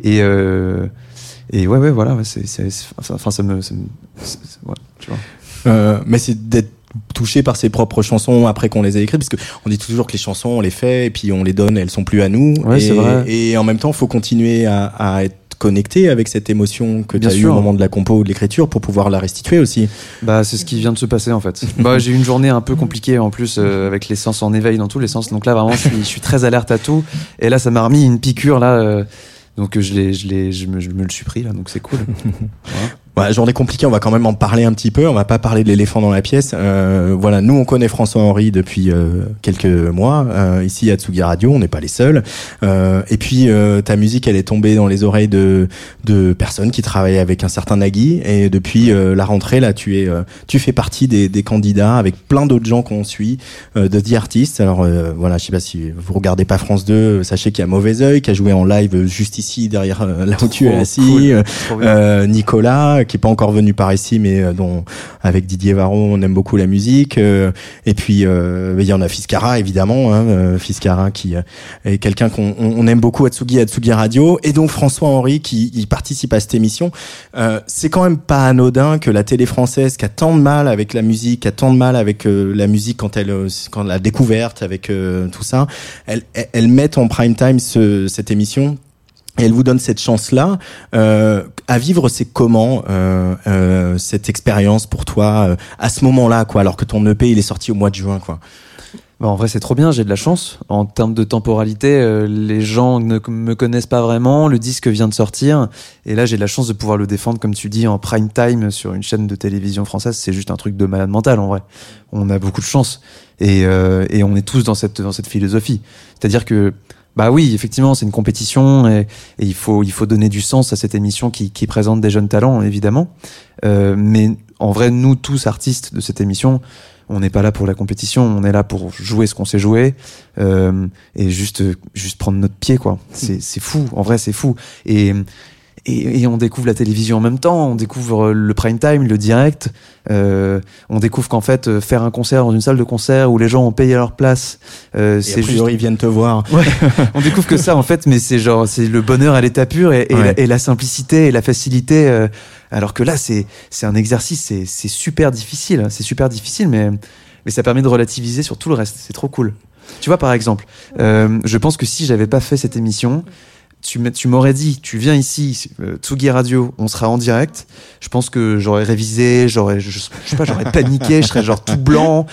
Speaker 4: et, euh, et ouais, ouais, voilà. ouais, c'est enfin, ça me. ça me- c'est- c'est- ouais, tu vois.
Speaker 2: Mais c'est d'être touché par ses propres chansons après qu'on les a écrites parce que on dit toujours que les chansons on les fait et puis on les donne elles sont plus à nous
Speaker 4: Ouais,
Speaker 2: et,
Speaker 4: vrai.
Speaker 2: et en même temps faut continuer à, à être connecté avec cette émotion que tu as eu
Speaker 4: sûr.
Speaker 2: au moment de la compo ou de l'écriture pour pouvoir la restituer aussi
Speaker 4: Bah, c'est ce qui vient de se passer en fait. bah, j'ai eu une journée un peu compliquée en plus euh, avec les sens en éveil dans tous les sens. Donc là, vraiment, je suis, je suis très alerte à tout. Et là, ça m'a remis une piqûre là. euh, donc je l'ai, je l'ai, je me, je me le suis pris là. Donc c'est cool.
Speaker 2: Voilà, journée compliquée, on va quand même en parler un petit peu. On va pas parler de l'éléphant dans la pièce. Euh, voilà, nous on connaît François Henry depuis euh, quelques mois euh, ici à Tsugi Radio. On n'est pas les seuls. Euh, et puis euh, ta musique, elle est tombée dans les oreilles de de personnes qui travaillent avec un certain Nagui. Et depuis euh, la rentrée, là, tu es euh, tu fais partie des, des candidats avec plein d'autres gens qu'on suit euh, de The Artist. Alors euh, voilà, je sais pas si vous regardez pas France 2, sachez qu'il y a Mauvais Oeil qui a joué en live juste ici derrière là où tu es assis.
Speaker 4: cool.
Speaker 2: Nicolas, qui est pas encore venu par ici, mais euh, dont avec Didier Varro, on aime beaucoup la musique. euh, et puis euh, il y en a Fiskara, évidemment, hein, Fiskara qui est quelqu'un qu'on on- aime beaucoup à Tsugi, à Tsugi Radio, et donc François Henry qui il participe à cette émission. C'est quand même pas anodin que la télé française, qui a tant de mal avec la musique, qui a tant de mal avec la musique quand elle, quand la découverte, avec tout ça, elle, elle, elle mette en prime time ce, cette émission et elle vous donne cette chance-là. Euh, à vivre, c'est comment euh, euh, cette expérience pour toi euh, à ce moment-là, quoi, alors que ton EP il est sorti au mois de juin, quoi.
Speaker 4: Bah, en vrai, c'est trop bien. J'ai de la chance. En termes de temporalité, euh, les gens ne me connaissent pas vraiment. Le disque vient de sortir. Et là, j'ai de la chance de pouvoir le défendre, comme tu dis, en prime time sur une chaîne de télévision française. C'est juste un truc de malade mental, en vrai. On a beaucoup de chance. Et, euh, et on est tous dans cette, dans cette philosophie. C'est-à-dire que, bah oui, effectivement, c'est une compétition et, il, faut, il faut donner du sens à cette émission qui, qui présente des jeunes talents, évidemment. Euh, mais en vrai, nous, tous artistes de cette émission, on n'est pas là pour la compétition, on est là pour jouer ce qu'on sait jouer euh, et juste juste prendre notre pied quoi. C'est c'est fou, en vrai c'est fou. Et, et et on découvre la télévision en même temps, on découvre le prime time, le direct. Euh, on découvre qu'en fait euh, faire un concert dans une salle de concert où les gens ont payé leur place, euh, c'est juste
Speaker 2: ils viennent te voir.
Speaker 4: Ouais, on découvre que ça en fait, mais c'est genre c'est le bonheur à l'état pur et, et,
Speaker 2: Ouais.
Speaker 4: la, et la simplicité et la facilité. euh, alors que là, c'est c'est un exercice, c'est c'est super difficile, c'est super difficile, mais mais ça permet de relativiser sur tout le reste. C'est trop cool. Tu vois, par exemple, euh, je pense que si j'avais pas fait cette émission, tu m'aurais dit, tu viens ici, euh, Tsugi Radio, on sera en direct. Je pense que j'aurais révisé, j'aurais, je, sais pas, j'aurais paniqué, je serais genre tout blanc.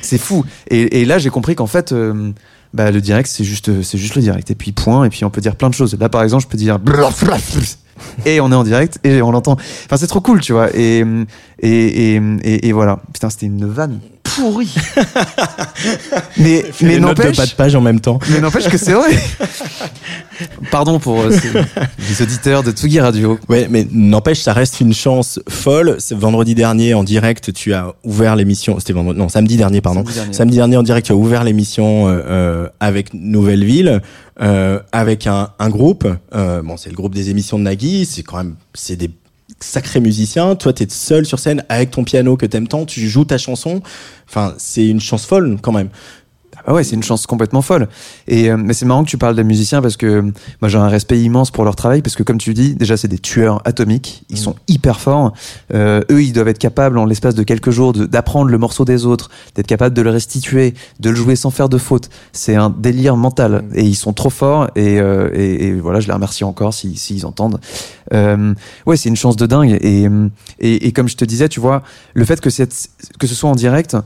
Speaker 4: C'est fou. Et, et là, j'ai compris qu'en fait, euh, bah, le direct, c'est juste, c'est juste le direct. Et puis point. Et puis on peut dire plein de choses. Là, par exemple, je peux dire et on est en direct et on l'entend. Enfin, c'est trop cool, tu vois. Et et et, et, et voilà. Putain, c'était une vanne pourrie. mais mais n'empêche.
Speaker 2: bas de page en même temps.
Speaker 4: Mais n'empêche que c'est vrai. Pardon pour euh, les auditeurs de Tsugi Radio.
Speaker 2: Ouais, mais n'empêche, ça reste une chance folle. C'est vendredi dernier en direct, tu as ouvert l'émission. C'était vendredi, non, samedi dernier, pardon.
Speaker 4: Samedi dernier.
Speaker 2: Samedi dernier en direct, tu as ouvert l'émission euh, euh, avec Nouvelle Ville, euh, avec un, un groupe. Euh, bon, c'est le groupe des émissions de Nagui. C'est quand même, c'est des sacrés musiciens. Toi, t'es seul sur scène avec ton piano que t'aimes tant. Tu joues ta chanson. Enfin, c'est une chance folle quand même.
Speaker 4: Ah ouais, c'est une chance complètement folle. Et euh, mais c'est marrant que tu parles des musiciens parce que euh, moi j'ai un respect immense pour leur travail parce que comme tu dis, déjà c'est des tueurs atomiques, ils sont hyper forts. Euh, eux, ils doivent être capables en l'espace de quelques jours d'apprendre le morceau des autres, d'être capables de le restituer, de le jouer sans faire de faute. C'est un délire mental et ils sont trop forts et, euh, et, et voilà, je les remercie encore s'ils si, s'ils entendent. Euh, ouais, c'est une chance de dingue et, et et comme je te disais, tu vois, le fait que cette que ce soit en direct.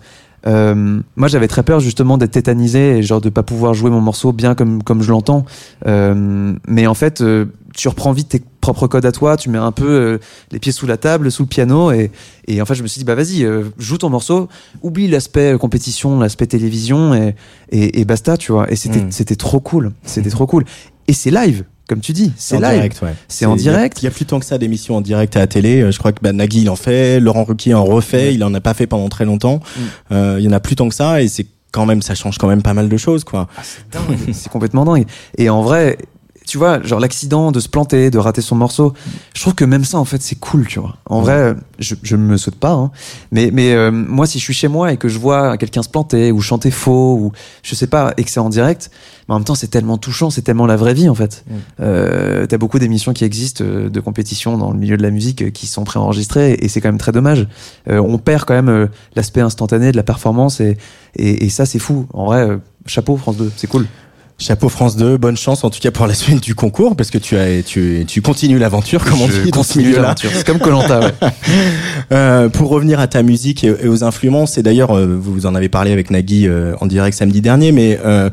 Speaker 4: Euh, moi, j'avais très peur justement d'être tétanisé et genre de pas pouvoir jouer mon morceau bien comme comme je l'entends. Euh, mais en fait, euh, tu reprends vite tes propres codes à toi, tu mets un peu euh, les pieds sous la table, sous le piano et et en fait, je me suis dit bah vas-y, euh, joue ton morceau, oublie l'aspect euh, compétition, l'aspect télévision et, et et basta, tu vois. Et c'était
Speaker 2: Mm.
Speaker 4: c'était trop cool, c'était trop cool. Et c'est live, comme tu dis, c'est
Speaker 2: en
Speaker 4: live.
Speaker 2: direct, ouais.
Speaker 4: C'est en
Speaker 2: il
Speaker 4: direct.
Speaker 2: Il y a plus tant que ça d'émissions en direct à la télé. Euh, Je crois que bah, Nagui il en fait, Laurent Ruquier en refait. Il en a pas fait pendant très longtemps.
Speaker 4: Mm.
Speaker 2: Euh, il y en a plus tant que ça et c'est quand même ça change quand même pas mal de choses quoi.
Speaker 4: Ah, c'est complètement dingue. Et en vrai, tu vois, genre l'accident de se planter, de rater son morceau, je trouve que même ça, en fait, c'est cool, tu vois. En vrai, je, je me saute pas, hein. mais, mais euh, moi, si je suis chez moi et que je vois quelqu'un se planter ou chanter faux ou je sais pas, et que c'est en direct, mais en même temps, c'est tellement touchant, c'est tellement la vraie vie, en fait. Euh, T'as beaucoup d'émissions qui existent euh, de compétition dans le milieu de la musique euh, qui sont préenregistrées et c'est quand même très dommage. Euh, on perd quand même euh, l'aspect instantané de la performance et, et, et ça, c'est fou. En vrai, chapeau France 2, c'est cool.
Speaker 2: Chapeau France 2, bonne chance en tout cas pour la suite du concours parce que tu as tu tu continues l'aventure comme on
Speaker 4: Je
Speaker 2: dit milieu-là.
Speaker 4: l'aventure. C'est comme Colanta, ouais.
Speaker 2: Euh, pour revenir à ta musique et, et aux influences, et d'ailleurs euh, vous en avez parlé avec Nagui euh, en direct samedi dernier, mais euh,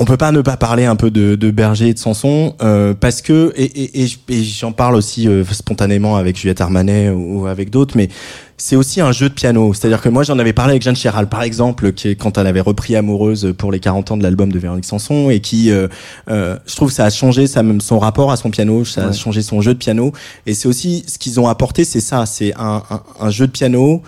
Speaker 2: on peut pas ne pas parler un peu de, de Berger et de Sanson euh, parce que et, et, et j'en parle aussi euh, spontanément avec Juliette Armanet ou, ou avec d'autres, mais c'est aussi un jeu de piano. C'est-à-dire que moi j'en avais parlé avec Jeanne Chéral par exemple, qui quand elle avait repris Amoureuse pour les 40 ans de l'album de Véronique Sanson et qui, euh, euh, je trouve, ça a changé ça, son rapport à son piano, ça a changé son jeu de piano. Et c'est aussi ce qu'ils ont apporté, c'est ça, c'est un, un, un jeu de piano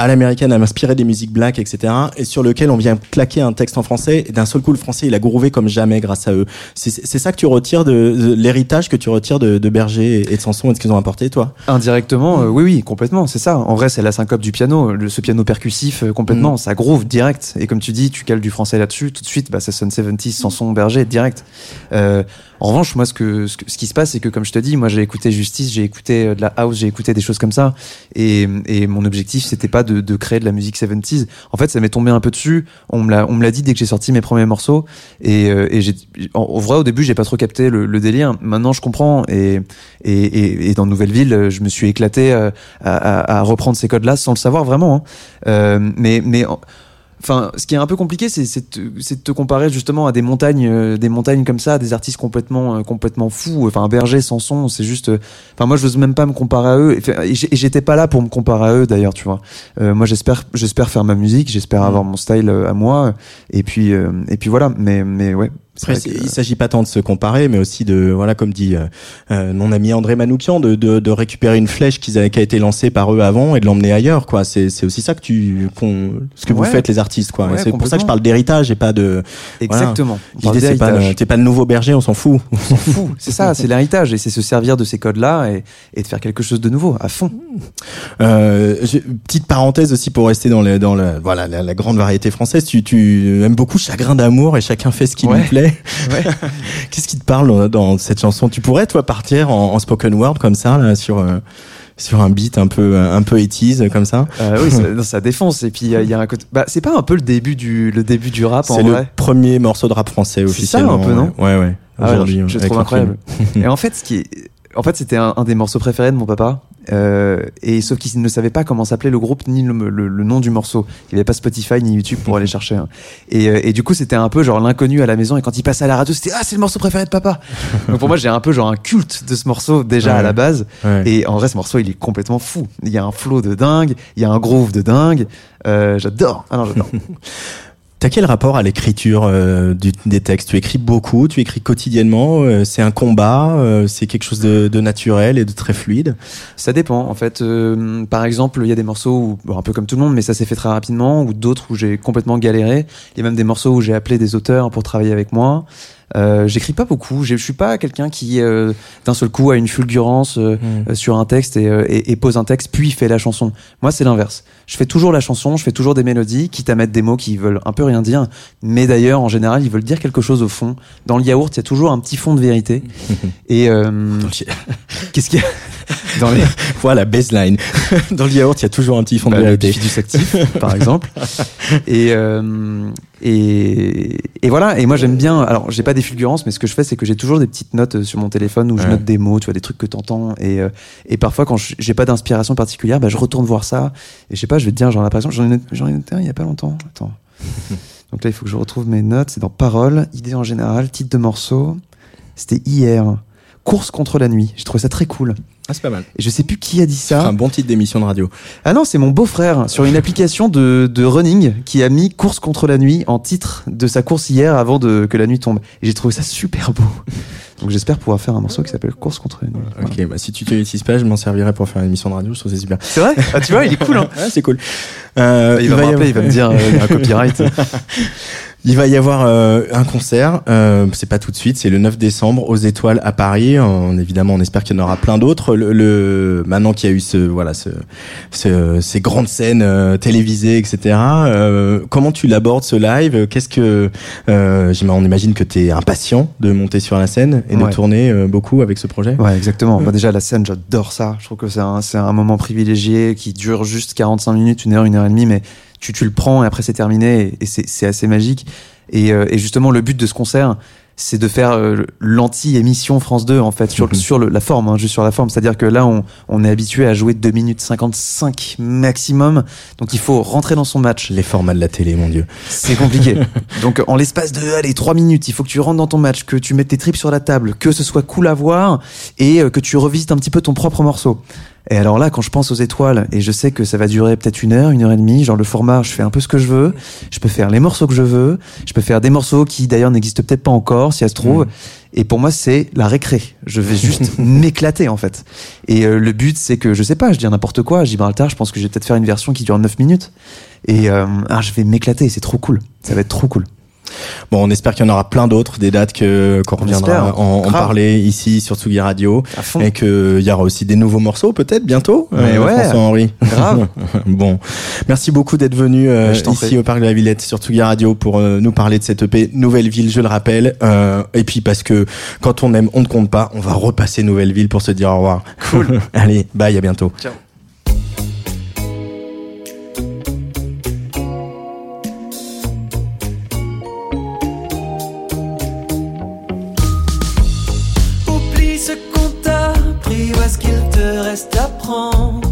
Speaker 2: à l'américaine à m'inspirer des musiques black, etc. Et sur lequel on vient claquer un texte en français. Et d'un seul coup, le français, il a groové comme jamais grâce à eux. C'est ça que tu retires de, de l'héritage que tu retires de, de Berger et de Sanson et de ce qu'ils ont apporté, toi?
Speaker 4: Indirectement, euh, oui, oui, complètement, c'est ça. En vrai, c'est la syncope du piano, le, ce piano percussif, euh, complètement,
Speaker 2: Mm.
Speaker 4: ça groove direct. Et comme tu dis, tu cales du français là-dessus, tout de suite, bah, ça sonne 70s, Sanson, Berger, direct. Euh, en revanche, moi, ce, que, ce, ce qui se passe, c'est que, comme je te dis, moi, j'ai écouté Justice, j'ai écouté euh, de la house, j'ai écouté des choses comme ça. Et, et mon objectif, c'était pas de, de créer de la musique 70s. En fait, ça m'est tombé un peu dessus. On me l'a, on me l'a dit dès que j'ai sorti mes premiers morceaux. Et, euh, et en, vrai, au début, j'ai pas trop capté le, le délire. Maintenant, je comprends. Et, et, et, dans Nouvelle Ville, euh, je me suis éclaté à, à, à reprendre ces codes-là sans le savoir vraiment. hein. Euh, mais, mais Enfin, ce qui est un peu compliqué, c'est c'est de, te- comparer justement à des montagnes, euh, des montagnes comme ça, des artistes complètement, euh, complètement fous. Enfin, Berger, Sanson, c'est juste. euh, Enfin, moi, je veux même pas me comparer à eux. Et j'étais pas là pour me comparer à eux, d'ailleurs, tu vois. Euh, moi, j'espère, j'espère faire ma musique, j'espère avoir mon style euh, à moi. Et puis, euh, et puis voilà. Mais, mais ouais.
Speaker 2: Après,
Speaker 4: que-
Speaker 2: il s'agit pas tant de se comparer, mais aussi de, voilà, comme dit euh, euh, mon ami André Manoukian, de, de, de récupérer une flèche qu'ils avaient, qui a été lancée par eux avant et de l'emmener ailleurs, quoi. C'est, c'est aussi ça que tu, qu'on, ce que vous faites les artistes, quoi.
Speaker 4: Ouais,
Speaker 2: c'est pour ça que je parle d'héritage et pas de.
Speaker 4: Exactement. Parle
Speaker 2: L'idée, c'est pas, t'es pas le nouveau berger, on s'en fout.
Speaker 4: On s'en fout. C'est ça, c'est l'héritage. Et c'est se servir de ces codes-là et, et de faire quelque chose de nouveau, à fond.
Speaker 2: Euh, petite parenthèse aussi pour rester dans, le, dans le, voilà, la, la grande variété française. Tu, tu aimes beaucoup Chagrin d'amour et chacun fait ce qui
Speaker 4: Ouais.
Speaker 2: lui plaît.
Speaker 4: Ouais.
Speaker 2: Qu'est-ce qui te parle dans, dans cette chanson? Tu pourrais, toi, partir en, en spoken word comme ça, là, sur, euh, sur un beat un peu, un peu 80s, comme ça?
Speaker 4: Euh, oui, ça, ça défonce. Et puis il y, a- il y a un côté. Bah, c'est pas un peu le début du le début du rap en
Speaker 2: C'est le
Speaker 4: vrai?
Speaker 2: premier morceau de rap français
Speaker 4: C'est
Speaker 2: officiellement.
Speaker 4: ça, un peu, non?
Speaker 2: Ouais, ouais.
Speaker 4: Ah
Speaker 2: Aujourd'hui,
Speaker 4: je, je trouve incroyable. et en fait, ce qui est, en fait, c'était un, un des morceaux préférés de mon papa. Euh, et sauf qu'il ne savait pas comment s'appelait le groupe ni le, le- le nom du morceau. Il n'y avait pas Spotify ni YouTube pour aller chercher. un. Et, euh, et du coup, c'était un peu genre l'inconnu à la maison. Et quand il passait à la radio, c'était ah c'est le morceau préféré de papa. Donc pour moi, j'ai un peu genre un culte de ce morceau déjà
Speaker 2: Ouais.
Speaker 4: à la base.
Speaker 2: Ouais.
Speaker 4: Et en vrai, ce morceau, il est complètement fou. Il y a un flow de dingue, il y a un groove de dingue. Euh, j'adore. Ah non, j'adore.
Speaker 2: T'as quel rapport à l'écriture euh, des textes? Tu écris beaucoup, tu écris quotidiennement, euh, c'est un combat, euh, c'est quelque chose de, de naturel et de très fluide?
Speaker 4: Ça dépend. En fait, euh, par exemple, il y a des morceaux où, bon, un peu comme tout le monde, mais ça s'est fait très rapidement, ou d'autres où j'ai complètement galéré. Il y a même des morceaux où j'ai appelé des auteurs pour travailler avec moi. Euh, J'écris pas beaucoup. Je suis pas quelqu'un qui euh, d'un seul coup a une fulgurance euh,
Speaker 2: Mm.
Speaker 4: euh, sur un texte et, et- et pose un texte puis fait la chanson. Moi, c'est l'inverse. Je fais toujours la chanson, je fais toujours des mélodies, quitte à mettre des mots qui veulent un peu rien dire, mais d'ailleurs, en général, ils veulent dire quelque chose au fond. Dans le yaourt, il y a toujours un petit fond de vérité. et euh, qu'est-ce qu'il y a? dans les
Speaker 2: Voilà, baseline. Dans le yaourt, il y a toujours un petit fond de
Speaker 4: bah, le
Speaker 2: vérité.
Speaker 4: bifidus actif, par exemple. Et, euh, et, et voilà. Et moi, j'aime bien. Alors, j'ai pas des fulgurances, mais ce que je fais, c'est que j'ai toujours des petites notes euh, sur mon téléphone où je
Speaker 2: Ouais.
Speaker 4: note des mots, tu vois, des trucs que t'entends. Et, euh, et parfois, quand j'ai pas d'inspiration particulière, bah, je retourne voir ça. Et je sais pas, je vais te dire, genre, par exemple, j'en ai, noté- j'en ai noté un il y a pas longtemps. Attends. Donc là, il faut que je retrouve mes notes. C'est dans paroles, idées en général, titre de morceau. C'était hier. Course contre la nuit. J'ai trouvé ça très cool.
Speaker 2: Ah, c'est pas mal.
Speaker 4: Et je sais plus qui a dit
Speaker 2: C'est
Speaker 4: ça.
Speaker 2: un bon titre d'émission de radio.
Speaker 4: Ah non, c'est mon beau-frère sur une application de, de running qui a mis course contre la nuit en titre de sa course hier avant de, que la nuit tombe. Et j'ai trouvé ça super beau. Donc j'espère pouvoir faire un morceau qui s'appelle Course contre la nuit. Voilà.
Speaker 2: Ok, bah si tu t'utilises pas, je m'en servirai pour faire une émission de radio. Je trouve c'est super.
Speaker 4: C'est vrai? Ah tu vois, il est cool. Hein
Speaker 2: Ah, c'est cool. Euh,
Speaker 4: il, va me rappeler, il va me dire euh, il y a un copyright.
Speaker 2: Il va y avoir euh, un concert, euh, c'est pas tout de suite, c'est le 9 décembre aux Étoiles à Paris. On, évidemment, on espère qu'il y en aura plein d'autres. Le, le- maintenant qu'il y a eu ce voilà ce, ce- ces grandes scènes euh, télévisées, etc. euh, comment tu l'abordes ce live? Qu'est-ce que euh, on imagine que tu es impatient de monter sur la scène et de tourner euh, beaucoup avec ce projet?
Speaker 4: Ouais, exactement. Bah, déjà, la scène, j'adore ça. Je trouve que c'est un, c'est un moment privilégié qui dure juste 45 minutes, une heure, une heure et demie, mais tu, tu le prends et après c'est terminé et, et c'est c'est assez magique. Et, euh, et justement, le but de ce concert, c'est de faire euh, l'anti-émission France 2, en fait, sur, le- sur le- la forme, hein, juste sur la forme. C'est-à-dire que là, on, on est habitué à jouer 2 minutes 55 maximum. Donc, il faut rentrer dans son match.
Speaker 2: Les formats de la télé, mon dieu.
Speaker 4: C'est compliqué. Donc en l'espace de allez, 3 minutes, il faut que tu rentres dans ton match, que tu mettes tes tripes sur la table, que ce soit cool à voir et euh, que tu revisites un petit peu ton propre morceau. Et alors là, quand je pense aux étoiles, et je sais que ça va durer peut-être une heure, une heure et demie, genre le format, je fais un peu ce que je veux, je peux faire les morceaux que je veux, je peux faire des morceaux qui d'ailleurs n'existent peut-être pas encore, si ça se trouve. Et pour moi, c'est la récré. Je vais juste m'éclater en fait. Et euh, le but, c'est que je sais pas, je dis n'importe quoi. À Gibraltar, je pense que je vais peut-être faire une version qui dure 9 minutes. Et euh, ah, je vais m'éclater. C'est trop cool. Ça va être trop cool.
Speaker 2: Bon, on espère qu'il y en aura plein d'autres, des dates que qu'on
Speaker 4: On
Speaker 2: reviendra en, parler ici sur Tsugi Radio. Et qu'il y aura aussi des nouveaux morceaux peut-être bientôt. euh.
Speaker 4: Grave.
Speaker 2: bon, merci beaucoup d'être venu euh, ici
Speaker 4: prie.
Speaker 2: au Parc de la Villette sur Tsugi Radio pour euh, nous parler de cette EP Nouvelle Ville, je le rappelle. Euh, et puis parce que quand on aime, on ne compte pas. On va repasser Nouvelle Ville pour se dire au revoir. Cool. Allez, bye, à bientôt.
Speaker 4: Ciao.
Speaker 3: Reste à prendre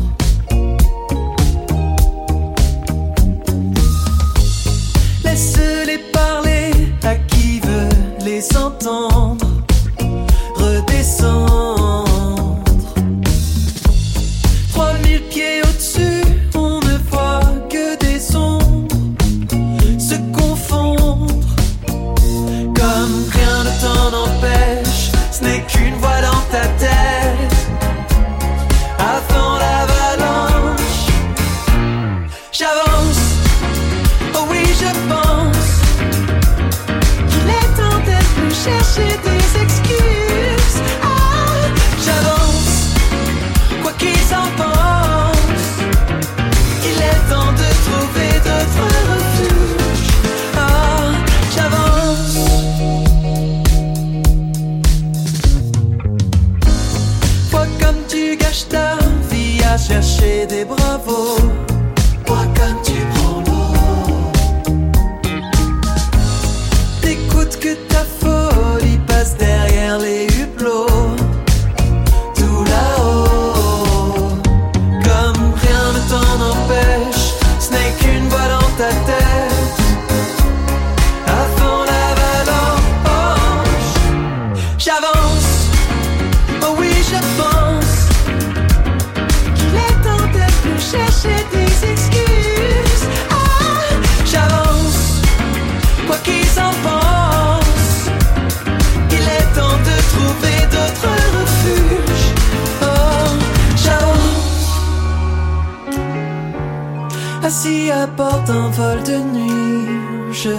Speaker 3: Assis à un vol de nuit, je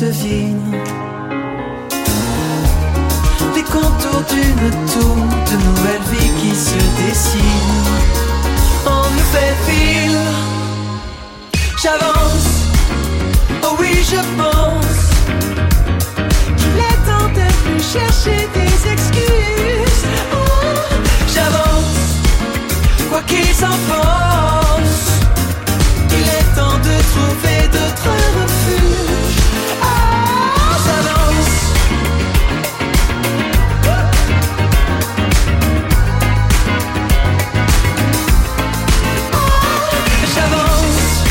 Speaker 3: devine les contours d'une toute nouvelle vie qui se dessine en nouvelle ville. J'avance, oh oui, je pense qu'il est temps de plus chercher des excuses. Oh, j'avance, quoi qu'ils en pensent trouver d'autres refuges. Ah, J'avance. J'avance,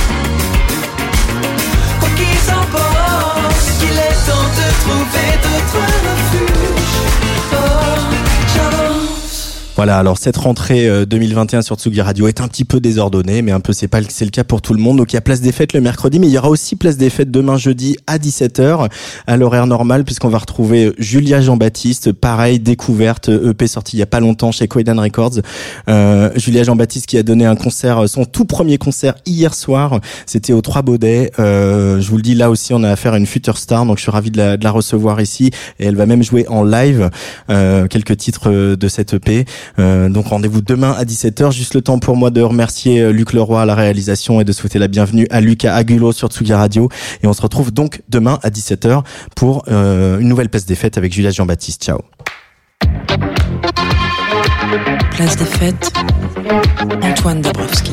Speaker 3: quoi qu'ils en pensent, qu'il est temps de trouver d'autres refuges.
Speaker 2: Voilà, alors cette rentrée euh, 2021 sur Tsugi Radio est un petit peu désordonnée, mais un peu c'est pas le- c'est le cas pour tout le monde. Donc il y a place des fêtes le mercredi, mais il y aura aussi place des fêtes demain jeudi à 17h à l'horaire normal puisqu'on va retrouver Julia Jean-Baptiste, pareil découverte EP sorti il y a pas longtemps chez Coedan Records. Euh, Julia Jean-Baptiste qui a donné un concert, son tout premier concert hier soir, c'était aux Trois Baudets. Euh, je vous le dis là aussi, on a affaire à une future star, donc je suis ravi de la, recevoir ici et elle va même jouer en live euh, quelques titres euh, de cette EP. Euh, donc rendez-vous demain à 17h. Juste le temps pour moi de remercier euh, Luc Leroy à la réalisation et de souhaiter la bienvenue à Lucas Agulo sur Tsugi Radio. Et on se retrouve donc demain à 17h pour euh, une nouvelle place des fêtes avec Julia Jean-Baptiste. Ciao.
Speaker 1: Place des fêtes, Antoine Dabrowski.